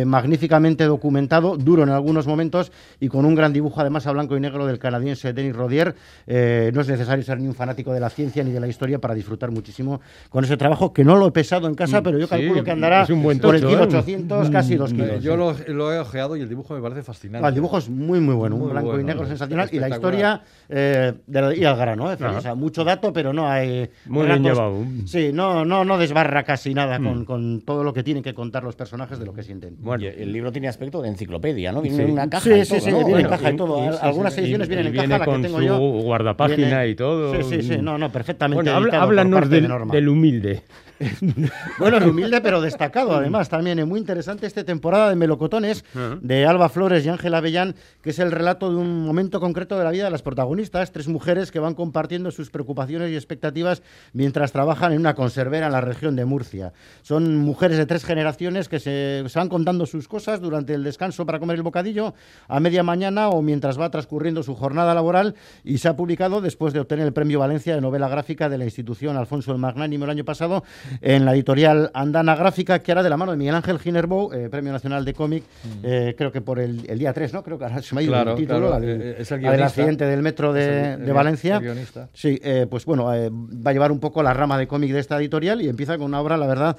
magníficamente documentado, duro en algunos momentos y con un gran dibujo además a blanco y negro del canadiense Denis Rodier. No es necesario ser ni un fanático de la ciencia ni de la historia para disfrutar muchísimo con ese trabajo, que no lo he pesado en casa, Mm, pero yo sí, calculo que andará es un buen por el kilo ¿eh? 800, casi dos Eh, kilos. Yo sí. lo, lo he ojeado y el dibujo me parece fascinante. Ah, el dibujo es muy, muy bueno, Muy un blanco y negro es sensacional. Y la historia eh, de la- y al grano, ¿eh? O sea, mucho dato, pero no hay. Muy bien llevado. Sí, no, no, no desbarra casi nada Mm. con, con todo lo que tienen que contar los personajes de lo que sienten. Bueno, Y el libro tiene aspecto de enciclopedia, ¿no? Viene Sí. en una caja. Sí, y sí, todo, sí, ¿no? viene en Bueno, caja y y- todo. y- Algunas ediciones Y- vienen y en viene caja, la que tengo su yo. guardapágina viene- y todo. Sí, sí, sí, no, no, perfectamente. bueno, háblanos del, Norma. Del humilde. Bueno, el humilde pero destacado, además, también es muy interesante esta temporada de Melocotones de Alba Flores y Ángela Avellán, que es el relato de un momento concreto de la vida de las protagonistas, tres mujeres que van compartiendo sus preocupaciones y expectativas mientras trabajan en una conservera en la región de Murcia. Son mujeres de tres generaciones que se, se van contando sus cosas durante el descanso para comer el bocadillo, a media mañana o mientras va transcurriendo su jornada laboral y se ha publicado después de obtener el premio Valencia de novela gráfica de la institución Alfonso el Magnánimo el año pasado en la editorial Andana Gráfica, que era de la mano de Miguel Ángel Ginerbou, eh, Premio Nacional de Cómic, eh, creo que por el, el día 3, ¿no? Creo que ahora se me ha ido Claro, el título, claro, del- eh, es el guionista. accidente del metro de, el- de el- Valencia. Sí, eh, pues bueno, va a llevar un poco la rama de cómic de esta editorial y empieza con una obra, la verdad,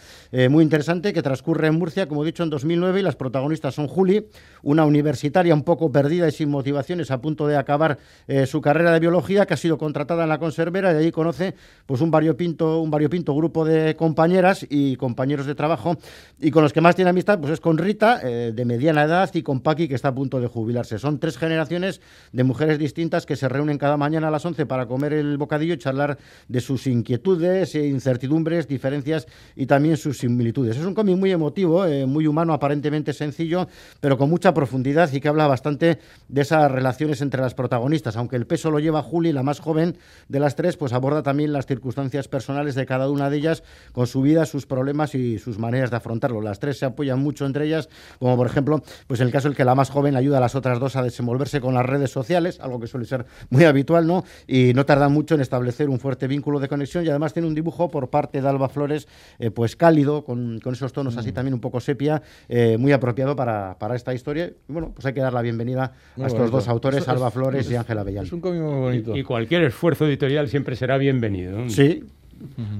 muy interesante que transcurre en Murcia, como he dicho, en 2009 y las protagonistas son Juli, una universitaria un poco perdida y sin motivaciones a punto de acabar su carrera de biología, que ha sido contratada en la conservera y allí conoce pues un variopinto, un variopinto grupo de compañeras y compañeros de trabajo y con los que más tiene amistad pues es con Rita, eh, de mediana edad, y con Paqui, que está a punto de jubilarse. Son tres generaciones de mujeres distintas que se reúnen cada mañana a las 11 para comer el bocadillo y charlar de sus inquietudes, incertidumbres, diferencias y también sus similitudes. Es un cómic muy emotivo, eh, muy humano, aparentemente sencillo, pero con mucha profundidad y que habla bastante de esas relaciones entre las protagonistas. Aunque el peso lo lleva Juli, la más joven de las tres, pues aborda también las circunstancias personales de cada una de ellas con su vida, sus problemas y sus maneras de afrontarlo. Las tres se apoyan mucho entre ellas, como por ejemplo, pues el caso en que la más joven ayuda a las otras dos a desenvolverse con las redes sociales, algo que suele ser muy habitual, ¿no? Y no tarda mucho en establecer un fuerte vínculo de conexión y además tiene un dibujo por parte de Alba Flores, eh, pues cálido, con, con esos tonos así también un poco sepia, eh, muy apropiado para, para esta historia. Y bueno, pues hay que dar la bienvenida Muy a estos bonito. dos autores, Eso es- Alba Flores es- y Ángela Bellán. Es un cómic muy bonito. Y cualquier esfuerzo editorial siempre será bienvenido. Sí,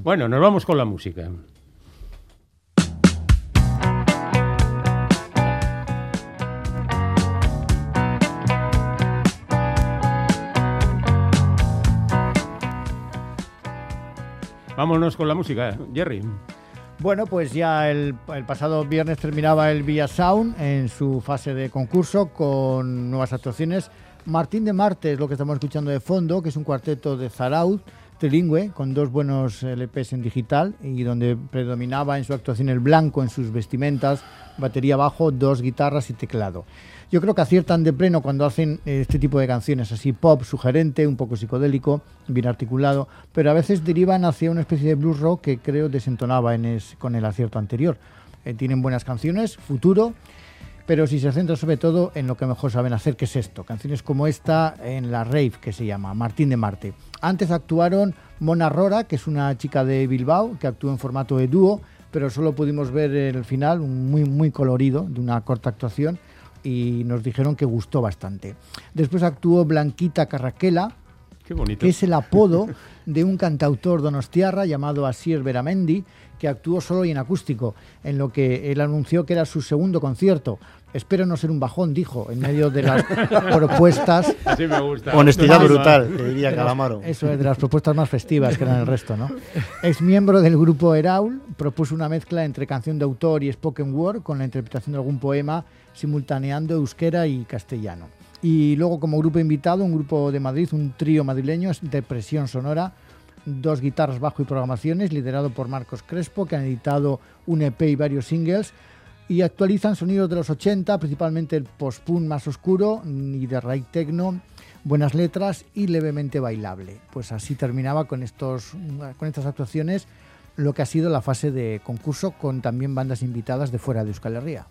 Bueno, nos vamos con la música. Vámonos con la música, Jerry. Bueno, pues ya el, pasado viernes terminaba el Villa Sound en su fase de concurso con nuevas actuaciones. Martín de Marte es lo que estamos escuchando de fondo, que es un cuarteto de Zaraud, trilingüe, con dos buenos LPs en digital y donde predominaba en su actuación el blanco en sus vestimentas, batería bajo, dos guitarras y teclado. Yo creo que aciertan de pleno cuando hacen este tipo de canciones, así pop, sugerente, un poco psicodélico, bien articulado, pero a veces derivan hacia una especie de blues rock que creo desentonaba en con el acierto anterior. Eh, tienen buenas canciones, futuro, pero si se centra sobre todo en lo que mejor saben hacer, que es esto. Canciones como esta en la rave, que se llama Martín de Marte. Antes actuaron Mona Rora, que es una chica de Bilbao, que actuó en formato de dúo, pero solo pudimos ver el final, muy, muy colorido, de una corta actuación, y nos dijeron que gustó bastante. Después actuó Blanquita Carraquela, Qué bonito. que es el apodo de un cantautor donostiarra llamado Asier Beramendi, que actuó solo y en acústico, en lo que él anunció que era su segundo concierto. Espero no ser un bajón, dijo, en medio de las propuestas. Así me gusta. Honestidad brutal, te diría Calamaro. Eso es, de las propuestas más festivas que eran el resto, ¿no? Es miembro del grupo Eraul, propuso una mezcla entre canción de autor y spoken word con la interpretación de algún poema simultaneando euskera y castellano. Y luego como grupo invitado, un grupo de Madrid, un trío madrileño de presión sonora, dos guitarras bajo y programaciones, liderado por Marcos Crespo, que han editado un EP y varios singles, y actualizan sonidos de los 80, principalmente el post-punk más oscuro y de raíz techno, buenas letras y levemente bailable. Pues así terminaba con, estos, con estas actuaciones lo que ha sido la fase de concurso con también bandas invitadas de fuera de Euskal Herria.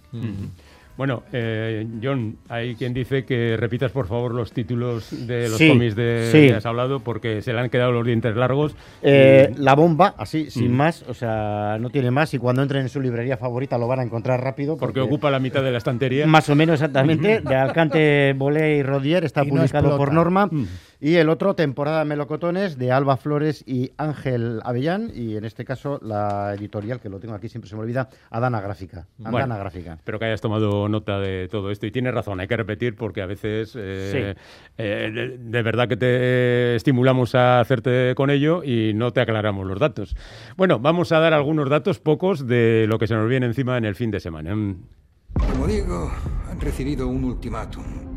Bueno, eh, John, hay quien dice que repitas por favor los títulos de los Sí, cómics de sí. que has hablado porque se le han quedado los dientes largos. Eh, y- la bomba, así, sin Mm. más, o sea, no tiene más y cuando entren en su librería favorita lo van a encontrar rápido. porque ocupa la mitad de la estantería. Más o menos exactamente, de Alcante, Bolé y Rodier, está Y no publicado por. Norma. Mm. Y el otro, Temporada de Melocotones, de Alba Flores y Ángel Avellán. Y en este caso, la editorial, que lo tengo aquí, siempre se me olvida, Adana Gráfica. Adana Bueno, Gráfica. Espero que hayas tomado nota de todo esto y tienes razón, hay que repetir porque a veces eh, eh, de, de verdad que te estimulamos a hacerte con ello y no te aclaramos los datos. Bueno, vamos a dar algunos datos, pocos, de lo que se nos viene encima en el fin de semana. Como digo, han recibido un ultimátum.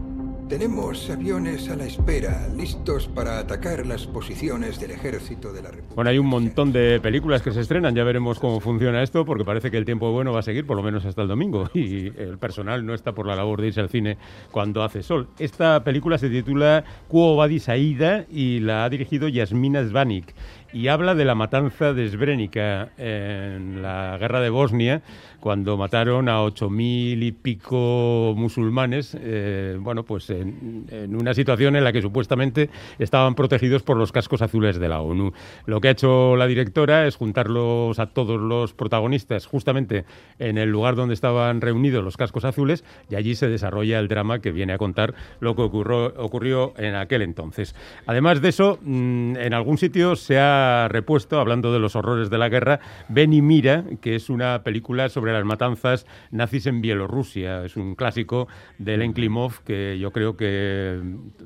Tenemos aviones a la espera, listos para atacar las posiciones del ejército de la República. Bueno, hay un montón de películas que se estrenan, ya veremos cómo funciona esto, porque parece que el tiempo bueno va a seguir por lo menos hasta el domingo y el personal no está por la labor de irse al cine cuando hace sol. Esta película se titula Quo Vadis Aida y la ha dirigido Yasmina Zvanik y habla de la matanza de Srebrenica en la guerra de Bosnia, cuando mataron a ocho mil y pico musulmanes, eh, bueno, pues en, una situación en la que supuestamente estaban protegidos por los cascos azules de la ONU. Lo que ha hecho la directora es juntarlos a todos los protagonistas justamente en el lugar donde estaban reunidos los cascos azules y allí se desarrolla el drama que viene a contar lo que ocurrió, ocurrió en aquel entonces. Además de eso, mm, en algún sitio se ha repuesto, hablando de los horrores de la guerra, Ven y Mira, que es una película sobre las matanzas nazis en Bielorrusia. Es un clásico de Len Klimov que yo creo que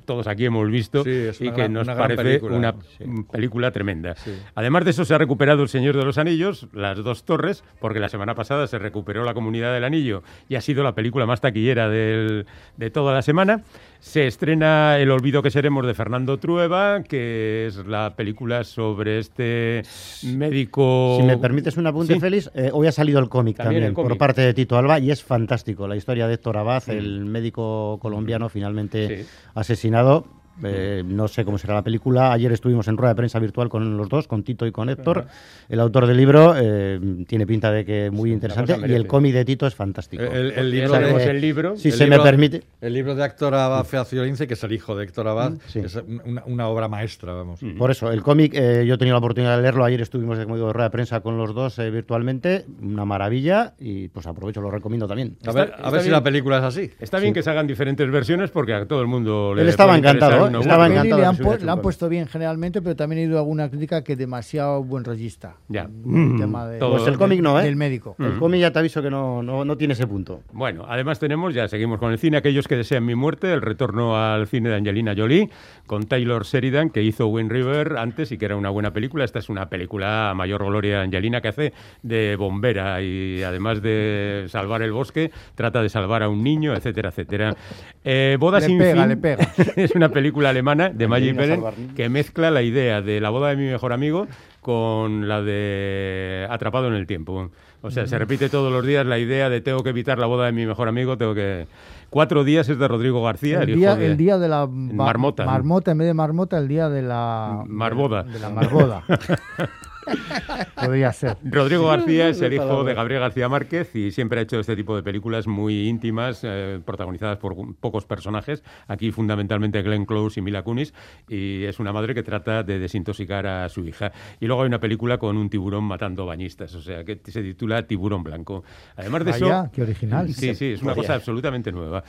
todos aquí hemos visto Sí, y que gran- nos una parece película, una sí. película tremenda. Sí. Además de eso, se ha recuperado El Señor de los Anillos, Las Dos Torres, porque la semana pasada se recuperó La Comunidad del Anillo y ha sido la película más taquillera del- de toda la semana. Se estrena El Olvido que Seremos de Fernando Trueba, que es la película sobre este médico. Si me permites un apunte, Sí. Félix, eh, hoy ha salido el cómic También también, el por parte de Tito Alba y es fantástico. La historia de Héctor Abad, el médico colombiano finalmente Sí. asesinado. Eh, no sé cómo será la película. Ayer estuvimos en rueda de prensa virtual con los dos, con Tito y con Héctor. El autor del libro eh, tiene pinta de que muy interesante y el cómic de Tito es fantástico. El, libro de- el libro. Si el se libro- me permite. El libro de Héctor Abad Feaciolince, que es el hijo de Héctor Abad, sí. es una, una obra maestra, vamos. Por eso, el cómic, eh, yo he tenido la oportunidad de leerlo. Ayer estuvimos, como digo, de rueda de prensa con los dos eh, virtualmente. Una maravilla y pues aprovecho, lo recomiendo también. A ver, Está- a está ver si bien. la película es así. Está bien que se hagan diferentes versiones porque a todo el mundo le Él estaba encantado, no, estaba encantado le han, la han puesto bien generalmente, pero también he oído alguna crítica que demasiado buen rollista. Ya. El Mm, tema de- todo- Pues el cómic no, ¿eh? del médico. El cómic ya te aviso que no, no, no tiene ese punto. Bueno, además tenemos, ya seguimos con el cine, aquellos que desean mi muerte, el retorno al cine de Angelina Jolie, con Taylor Sheridan, que hizo Wind River antes y que era una buena película. Esta es una película a mayor gloria de Angelina que hace de bombera y además de salvar el bosque, trata de salvar a un niño, etcétera, etcétera. Eh, Boda Le sin pega, fin le pega. es una película alemana de salvar niños. que mezcla la idea de la boda de mi mejor amigo con la de Atrapado en el tiempo. O sea, se repite todos los días la idea de tengo que evitar la boda de mi mejor amigo, tengo que... Cuatro días es de Rodrigo García, el, El día, hijo de... el día de la Marmota. Marmota, en vez de marmota, el día de la. Marboda. De la marboda. Podría ser. Rodrigo García es el hijo de Gabriel García Márquez y siempre ha hecho este tipo de películas muy íntimas, eh, protagonizadas por pocos personajes. Aquí fundamentalmente Glenn Close y Mila Kunis. Y es una madre que trata de desintoxicar a su hija. Y luego hay una película con un tiburón matando bañistas, o sea, que se titula Tiburón Blanco. Además de eso... Vaya, qué original. Sí, sí, es una cosa absolutamente nueva.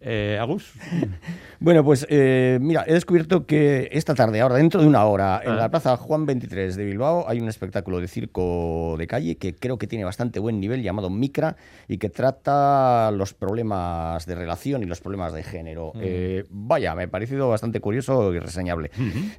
Eh, Agus, Bueno, pues eh, mira, he descubierto que esta tarde, ahora dentro de una hora, en Ah. la Plaza Juan 23 de Bilbao hay un espectáculo de circo de calle que creo que tiene bastante buen nivel llamado Micra y que trata los problemas de relación y los problemas de género. Eh, vaya, me ha parecido bastante curioso y reseñable.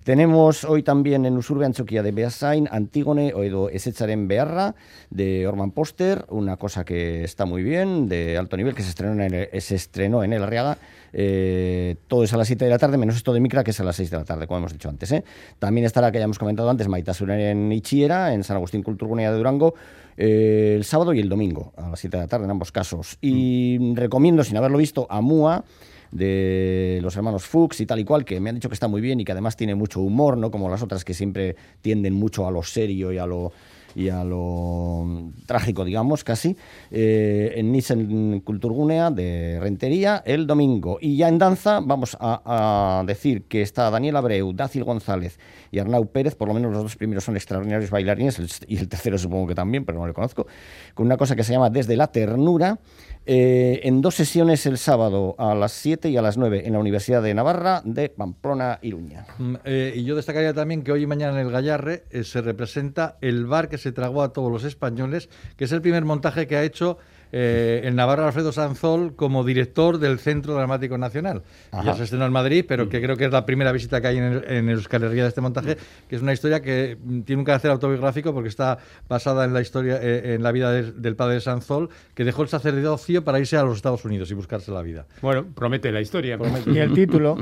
Tenemos hoy también en Usurbe Antzoquia de Beasain, Antígone o edo Esetzaren Beharra de Orman Poster, una cosa que está muy bien, de alto nivel, que se estrenó en el, se estrenó en el Arriaga. Eh, todo es a las 7 de la tarde, menos esto de Micra, que es a las 6 de la tarde, como hemos dicho antes. ¿eh? También estará, que ya hemos comentado antes, Maitasuren en Ichiera, en San Agustín Culturgunea de Durango, eh, el sábado y el domingo, a las 7 de la tarde en ambos casos. Y recomiendo, sin haberlo visto, a Mua de los hermanos Fuchs y tal y cual, que me han dicho que está muy bien y que además tiene mucho humor, no como las otras que siempre tienden mucho a lo serio y a lo y a lo mm, trágico, digamos, casi, eh, en Nissen Kulturgunea de Rentería el domingo. Y ya en danza vamos a, decir que está Daniel Abreu, Dácil González y Arnau Pérez, por lo menos los dos primeros son extraordinarios bailarines, y el tercero supongo que también, pero no le conozco, con una cosa que se llama Desde la Ternura, eh, en dos sesiones el sábado a las 7 y a las 9 en la Universidad de Navarra de Pamplona, Iruña. Mm, eh, y yo destacaría también que hoy y mañana en el Gallarre eh, se representa el bar que se tragó a todos los españoles, que es el primer montaje que ha hecho eh, el Navarro Alfredo Sanzol como director del Centro Dramático Nacional. Ajá. Ya se estrenó en Madrid, pero que creo que es la primera visita que hay en, el- en Euskal Herria de este montaje, que es una historia que mm, tiene un carácter autobiográfico porque está basada en la historia, eh, en la vida de- del padre de Sanzol, que dejó el sacerdocio para irse a los Estados Unidos y buscarse la vida. bueno, promete la historia. Y el título.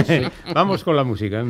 Vamos con la música.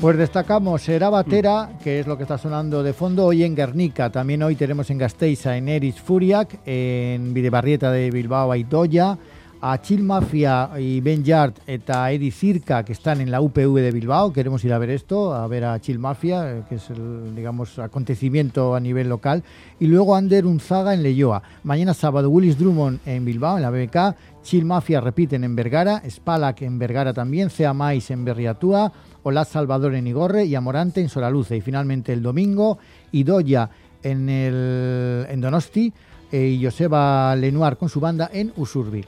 Pues destacamos Será Batera, que es lo que está sonando de fondo hoy en Guernica. También hoy tenemos en Gasteiza, en Eris Furiak, en Videbarrieta de Bilbao, Aidoya, a Chill Mafia y Ben Yard eta Edi Circa, que están en la UPV de Bilbao. Queremos ir a ver esto, a ver a Chill Mafia, eh, que es el, digamos, acontecimiento a nivel local. Y luego Ander Unzaga en Leyoa. Mañana sábado Willis Drummond en Bilbao, en la BBK. Chill Mafia repiten en Vergara, Spalak en Vergara también, Cea Mais en Berriatúa, Olaz Salvador en Igorre y Amorante en Solaluce. Y finalmente el domingo, Idoya en, el, en Donosti eh, y Joseba Lenoir con su banda en Usurbi.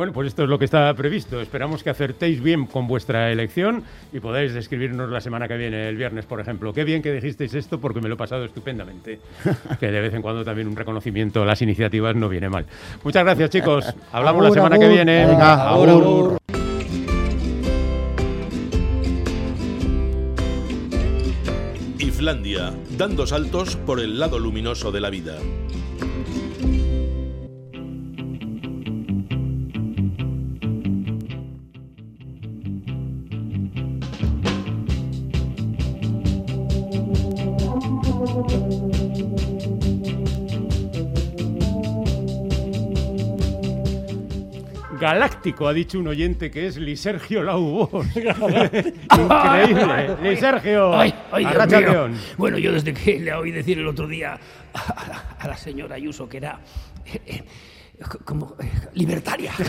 Bueno, pues esto es lo que está previsto. Esperamos que acertéis bien con vuestra elección y podáis describirnos la semana que viene, el viernes, por ejemplo. Qué bien que dijisteis esto porque me lo he pasado estupendamente. que de vez en cuando también un reconocimiento a las iniciativas no viene mal. Muchas gracias, chicos. Hablamos la semana que viene. Venga. Dando saltos por el lado luminoso de la vida. Galáctico, ha dicho un oyente que es Lisergio Laubos. Increíble. Lisergio. Ay, ay. Bueno, yo desde que le oí decir el otro día a la, a la señora Ayuso que era eh, como eh, libertaria.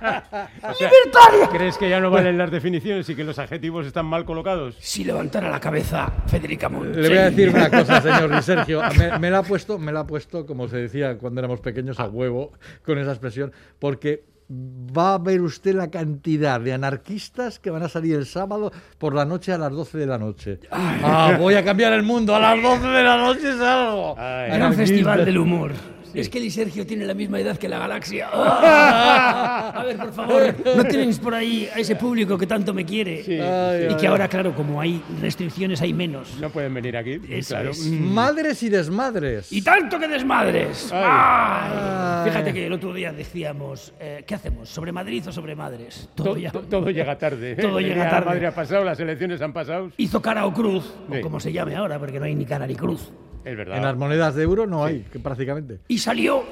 O sea, ¡Libertaria! ¿Crees que ya no valen las definiciones y que los adjetivos están mal colocados? Si levantara la cabeza Federica Montseny. Le voy a decir una cosa, señor Luis Sergio. Me, me la ha puesto, me la ha puesto, como se decía cuando éramos pequeños, a huevo con esa expresión, porque va a ver usted la cantidad de anarquistas que van a salir el sábado por la noche a las 12 de la noche. Ah, voy a cambiar el mundo, a las 12 de la noche salgo. Gran festival del humor. Es que Eli Sergio tiene la misma edad que la galaxia. ¡Ah! A ver, por favor, no tenéis por ahí a ese público que tanto me quiere. Ay, y que ay. ahora, claro, como hay restricciones, hay menos. No pueden venir aquí. Eso claro. es. Mm. Madres y desmadres. Y tanto que desmadres. Ay. Ay. Fíjate que el otro día decíamos, eh, ¿qué hacemos? ¿Sobre Madrid o sobre madres? Todo, To- ya. to- todo llega tarde. ¿eh? Todo El llega tarde. Madre ha pasado, las elecciones han pasado. Hizo cara o cruz, Sí. o como se llame ahora, porque no hay ni cara ni cruz. Es verdad. En las monedas de euro no hay, que prácticamente. Y salió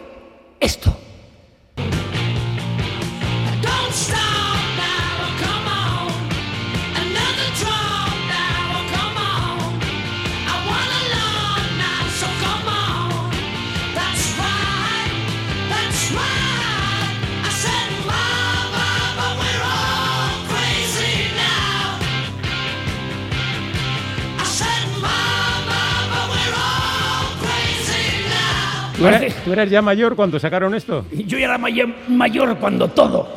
esto. ¿Tú eras, tú eras ya mayor cuando sacaron esto? Yo ya era mayor, mayor cuando todo.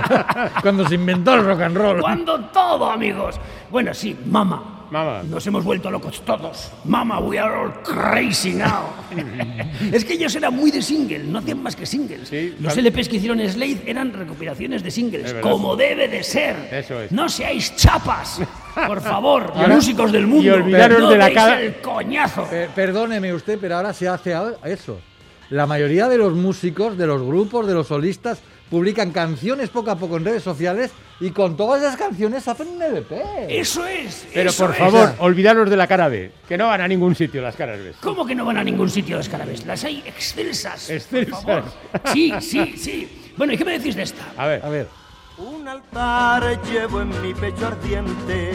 Cuando se inventó el rock and roll. Cuando todo, amigos. Bueno, sí, mama. Mama. Nos hemos vuelto locos todos. Mama, we are all crazy now. es que ellos eran muy de single, no hacían más que singles. Los claro. LPs que hicieron Slade eran recopilaciones de singles, como debe de ser. Eso es. No seáis chapas, por favor, Ahora- músicos del mundo. y olvidaros no de la cara- el coñazo. Per- perdóneme usted, pero ahora se hace eso. La mayoría de los músicos, de los grupos, de los solistas, publican canciones poco a poco en redes sociales y con todas esas canciones hacen un LP. Eso es. Pero eso por es. favor, olvidaros de la cara B, que no van a ningún sitio las caras B. ¿Cómo que no van a ningún sitio las carabes? Las hay excelsas. Excelsas. por favor. Sí, sí, sí. Bueno, ¿y qué me decís de esta? A ver. A ver. Un altar llevo en mi pecho ardiente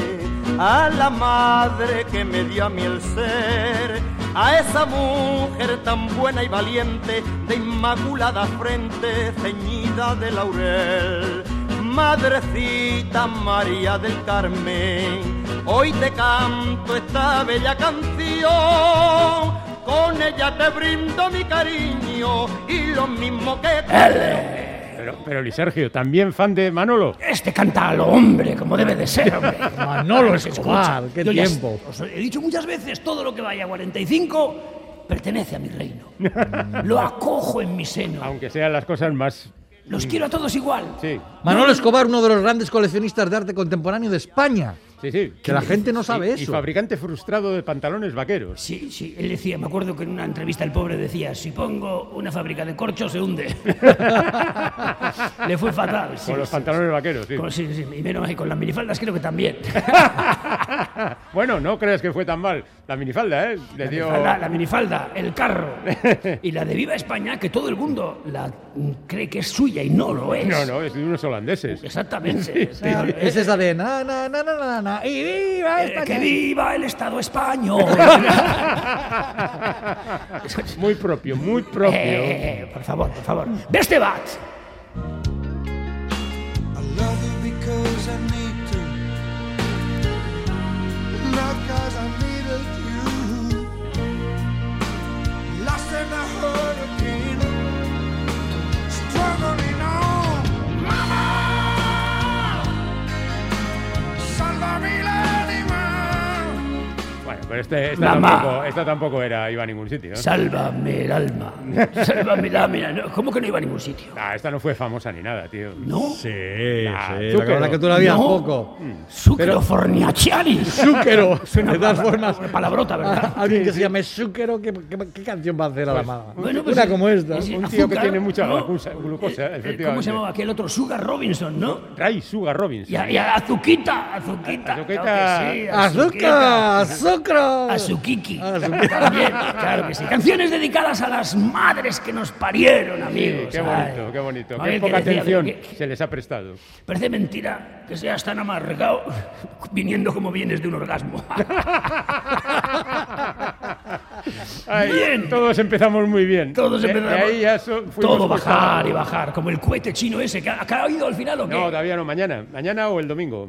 a la madre que me dio a mí el ser, a esa mujer tan buena y valiente, de inmaculada frente ceñida de laurel. Madrecita María del Carmen, hoy te canto esta bella canción, con ella te brindo mi cariño y lo mismo que te... Pero, pero Luis Sergio, también fan de Manolo. Este canta a lo hombre, como debe de ser, hombre. Manolo Escobar, qué yo ya tiempo. os he dicho muchas veces, todo lo que vaya a 45 pertenece a mi reino. Lo acojo en mi seno. Aunque sean las cosas más... Los quiero a todos igual. Sí, Manolo Escobar, uno de los grandes coleccionistas de arte contemporáneo de España. Sí, sí. Que la gente no sabe eso. Y fabricante frustrado de pantalones vaqueros. Sí, sí, él decía, me acuerdo que en una entrevista el pobre decía, si pongo una fábrica de corcho se hunde. Le fue fatal. sí, Con los sí, pantalones vaqueros, sí. Con- sí, sí, y menos y con las minifaldas creo que también. bueno, no creas que fue tan mal. La minifalda, ¿eh? Le La dio... minifalda, la minifalda, el carro y la de Viva España, que todo el mundo la cree que es suya y no lo es. No, no, es de unos holandeses. Exactamente. Sí, sí. Ah, Es esa de na, na, na, na, na, y viva Eh, España. que viva el Estado español. Muy propio, muy propio. Eh, por favor, por favor. ¡Ve este bat! I Bueno, pero este, esta, Mamá. tampoco, esta tampoco era, iba a ningún sitio. ¿no? Sálvame el alma. Sálvame el alma. No, ¿Cómo que no iba a ningún sitio? Ah, esta no fue famosa ni nada, tío. ¿No? Sí, Ah, sí. Zúquero. La verdad que tú la habías No. poco. Sucro forniaciari. Zúquero. Suena De todas formas, pa- palabrota, ¿verdad? Alguien que se llame Zúquero, ¿qué, qué, qué canción va a hacer a la mala? Bueno, pues Una sí, como esta. sí, Un tío que azúcar, tiene mucha ¿no? glucosa, glucosa, Eh, eh, efectivamente. ¿Cómo se llamaba aquel otro? Sugar Robinson, ¿no? Ray Sugar Robbins. Y, a- y a Azuquita, Azuquita. Azuquita. claro que sí, ¡Azúcar! Claro que sí. Canciones dedicadas a las madres que nos parieron, amigos. qué bonito, Ay. qué bonito. A Qué poca decía, atención que- se les ha prestado. Parece mentira que seas tan amargado viniendo como vienes de un orgasmo. Bien. Todos empezamos muy bien. Todos de empezamos. ahí ya so- fuimos Todo bajar y bajar, como el cohete chino ese. ¿Que ha, ido al final o qué? No, todavía no, mañana. Mañana o el domingo.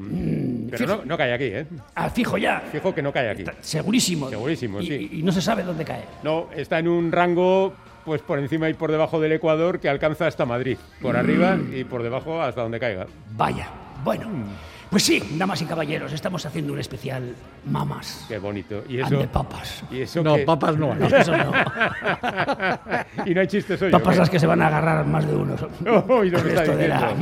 Pero fijo. no, no cae aquí, ¿eh? Ah, fijo ya. Fijo que no cae aquí. Segurísimo. Segurísimo, Y- sí. Y, y no se sabe dónde cae. No, está en un rango pues por encima y por debajo del Ecuador que alcanza hasta Madrid. Por Mm. arriba y por debajo hasta donde caiga. Vaya. Bueno. Pues sí, damas y caballeros, estamos haciendo un especial mamas. Qué bonito. Y And eso, the papas. y eso No, que- papas no. No, eso no. y no hay chistes hoy. Papas ¿o las que se van a agarrar más de uno. Uy, está esto de la-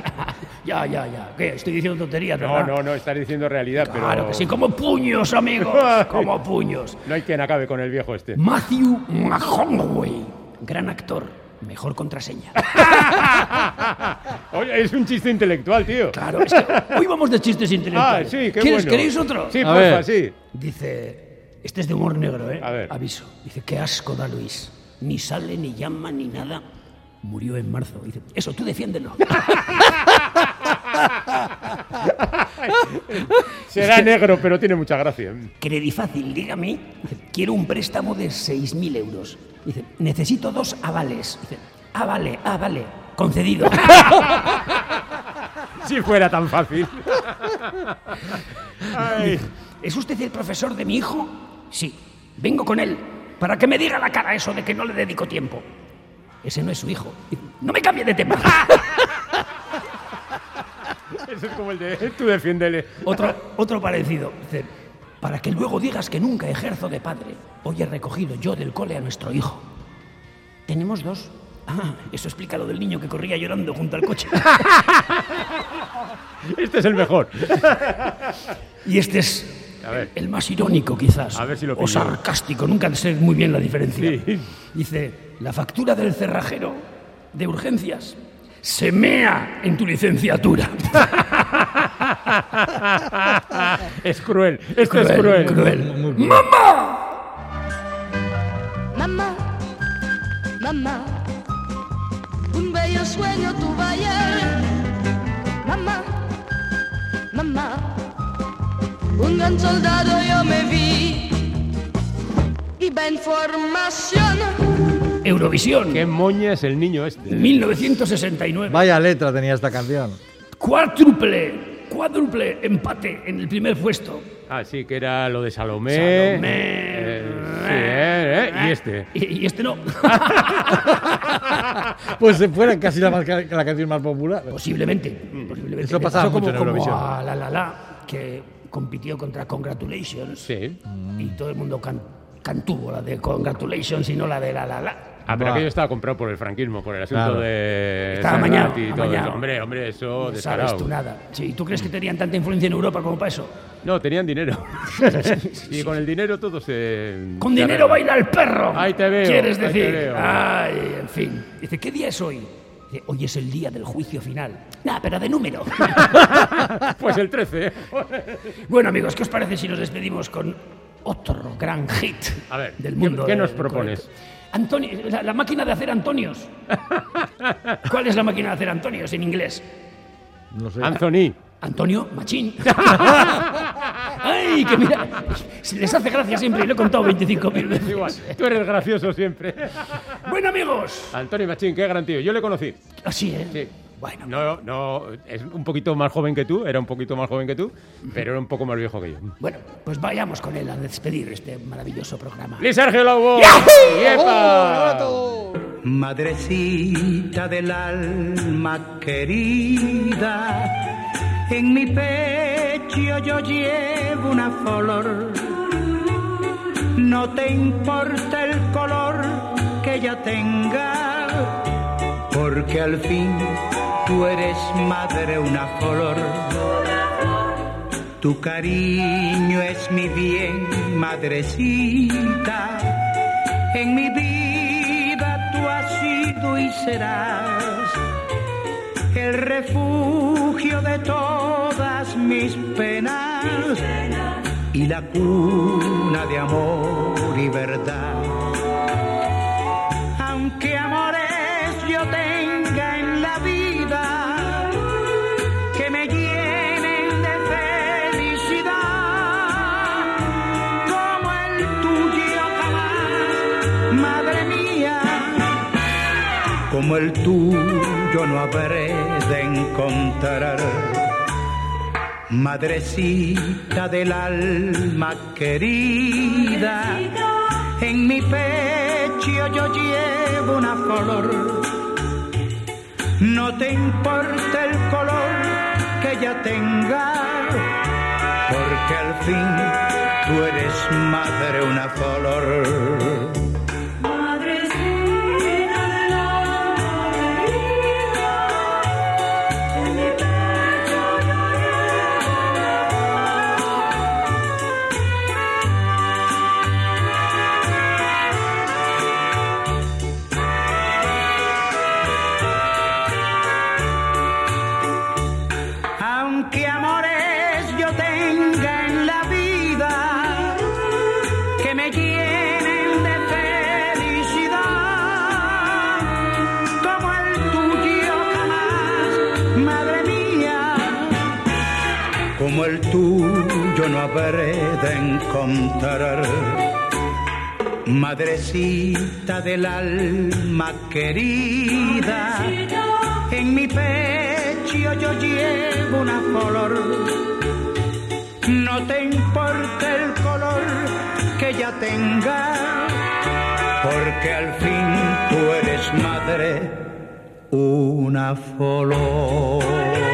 ya, ya, ya. ¿Qué? Estoy diciendo tonterías, No, ¿verdad? no, no, estás diciendo realidad, pero... Claro que sí, como puños, amigos. como puños. No hay quien acabe con el viejo este. Matthew McConaughey, gran actor, mejor contraseña. Oye, es un chiste intelectual, tío. Claro, es que hoy vamos de chistes intelectuales. Ah, sí, qué ¿Quieres, bueno. ¿Queréis otro? Sí, A porfa, ver. sí. Dice, este es de humor negro, ¿eh? A ver. Aviso. Dice, qué asco da Luis. Ni sale, ni llama, ni nada. Murió en marzo. Dice, eso, tú defiéndelo. Será negro, pero tiene mucha gracia. Credifácil, dígame. Quiero un préstamo de 6.000 euros. Dice, necesito dos avales. Dice, ah, vale, ah, vale. Concedido. Si fuera tan fácil. Ay. ¿Es usted el profesor de mi hijo? Sí. Vengo con él. Para que me diga la cara eso de que no le dedico tiempo. Ese no es su hijo. No me cambie de tema. Es como el de tú defiéndele. Otro, otro parecido. Dice, para que luego digas que nunca ejerzo de padre. Hoy he recogido yo del cole a nuestro hijo. Tenemos dos. Ah, eso explica lo del niño que corría llorando junto al coche. Este es el mejor. Y este es A ver. el más irónico, quizás. A ver si lo o sarcástico, nunca sé muy bien la diferencia. Sí. Dice, la factura del cerrajero de urgencias se mea en tu licenciatura. es cruel. Esto es cruel. cruel. ¡Mamá! Mamá, mamá, un bello sueño tuve ayer. Mamá, mamá, un gran soldado yo me vi. Iba en formación. Eurovisión, Qué moña es el niño este. 1969. Vaya letra tenía esta canción. Cuádruple, cuádruple empate en el primer puesto. Ah, sí, que era lo de Salomé. Salomé. Eh, sí, eh, eh, Y este. Y, y este no. Pues se fuera casi la, más- la canción más popular. Posiblemente. posiblemente. Eso pasaba mucho en como, como Eurovisión. a La La La, que compitió contra Congratulations. Sí. Y todo el mundo can- cantuvo la de Congratulations y no la de La La La. Ah, pero aquello estaba comprado por el franquismo, por el asunto Claro. de. Estaba y todo eso. Hombre, hombre, eso No sabes descarado. tú nada. Sí, ¿Tú crees que tenían tanta influencia en Europa como para eso? No, tenían dinero. y con el dinero todo se. Con se dinero baila el perro. Ahí te veo, ¿Quieres ahí te decir? veo. Ay, en fin. Dice, ¿qué día es hoy? Dice, hoy es el día del juicio final. Nah, pero de número. Pues el 13. ¿eh? bueno, amigos, ¿qué os parece si nos despedimos con otro gran hit A ver, del ¿qué- mundo? qué nos del propones? correcto? Antonio, la, la máquina de hacer Antonios. ¿Cuál es la máquina de hacer Antonios en inglés? No sé. Anthony. Antonio Machín. ¡Ay, que mira! Les hace gracia siempre y lo he contado 25 mil veces. Igual, tú eres gracioso siempre. Bueno, amigos. Antonio Machín, qué gran tío. Yo le conocí. Así, ¿eh? Sí. Bueno. No, no, es un poquito más joven que tú, era un poquito más joven que tú, pero era un poco más viejo que yo. Bueno, pues vayamos con él a despedir este maravilloso programa. ¡Luis Sergio Lobo! ¡Yepa! Madrecita del alma querida, en mi pecho yo llevo una flor. No te importa el color que ella tenga, porque al fin tú eres madre una flor. Tu cariño es mi bien, madrecita. En mi vida tú has sido y serás el refugio de todas mis penas y la cuna de amor y verdad. tenga en la vida, que me llenen de felicidad, como el tuyo jamás, madre mía, como el tuyo no habré de encontrar. Madrecita del alma querida, en mi pecho yo llevo una flor no te importa el color que ella tenga, porque al fin tú eres madre una flor. Tuyo no habré de encontrar. Madrecita del alma querida, en mi pecho yo llevo una flor. No te importa el color que ella tenga, porque al fin tú eres madre una flor.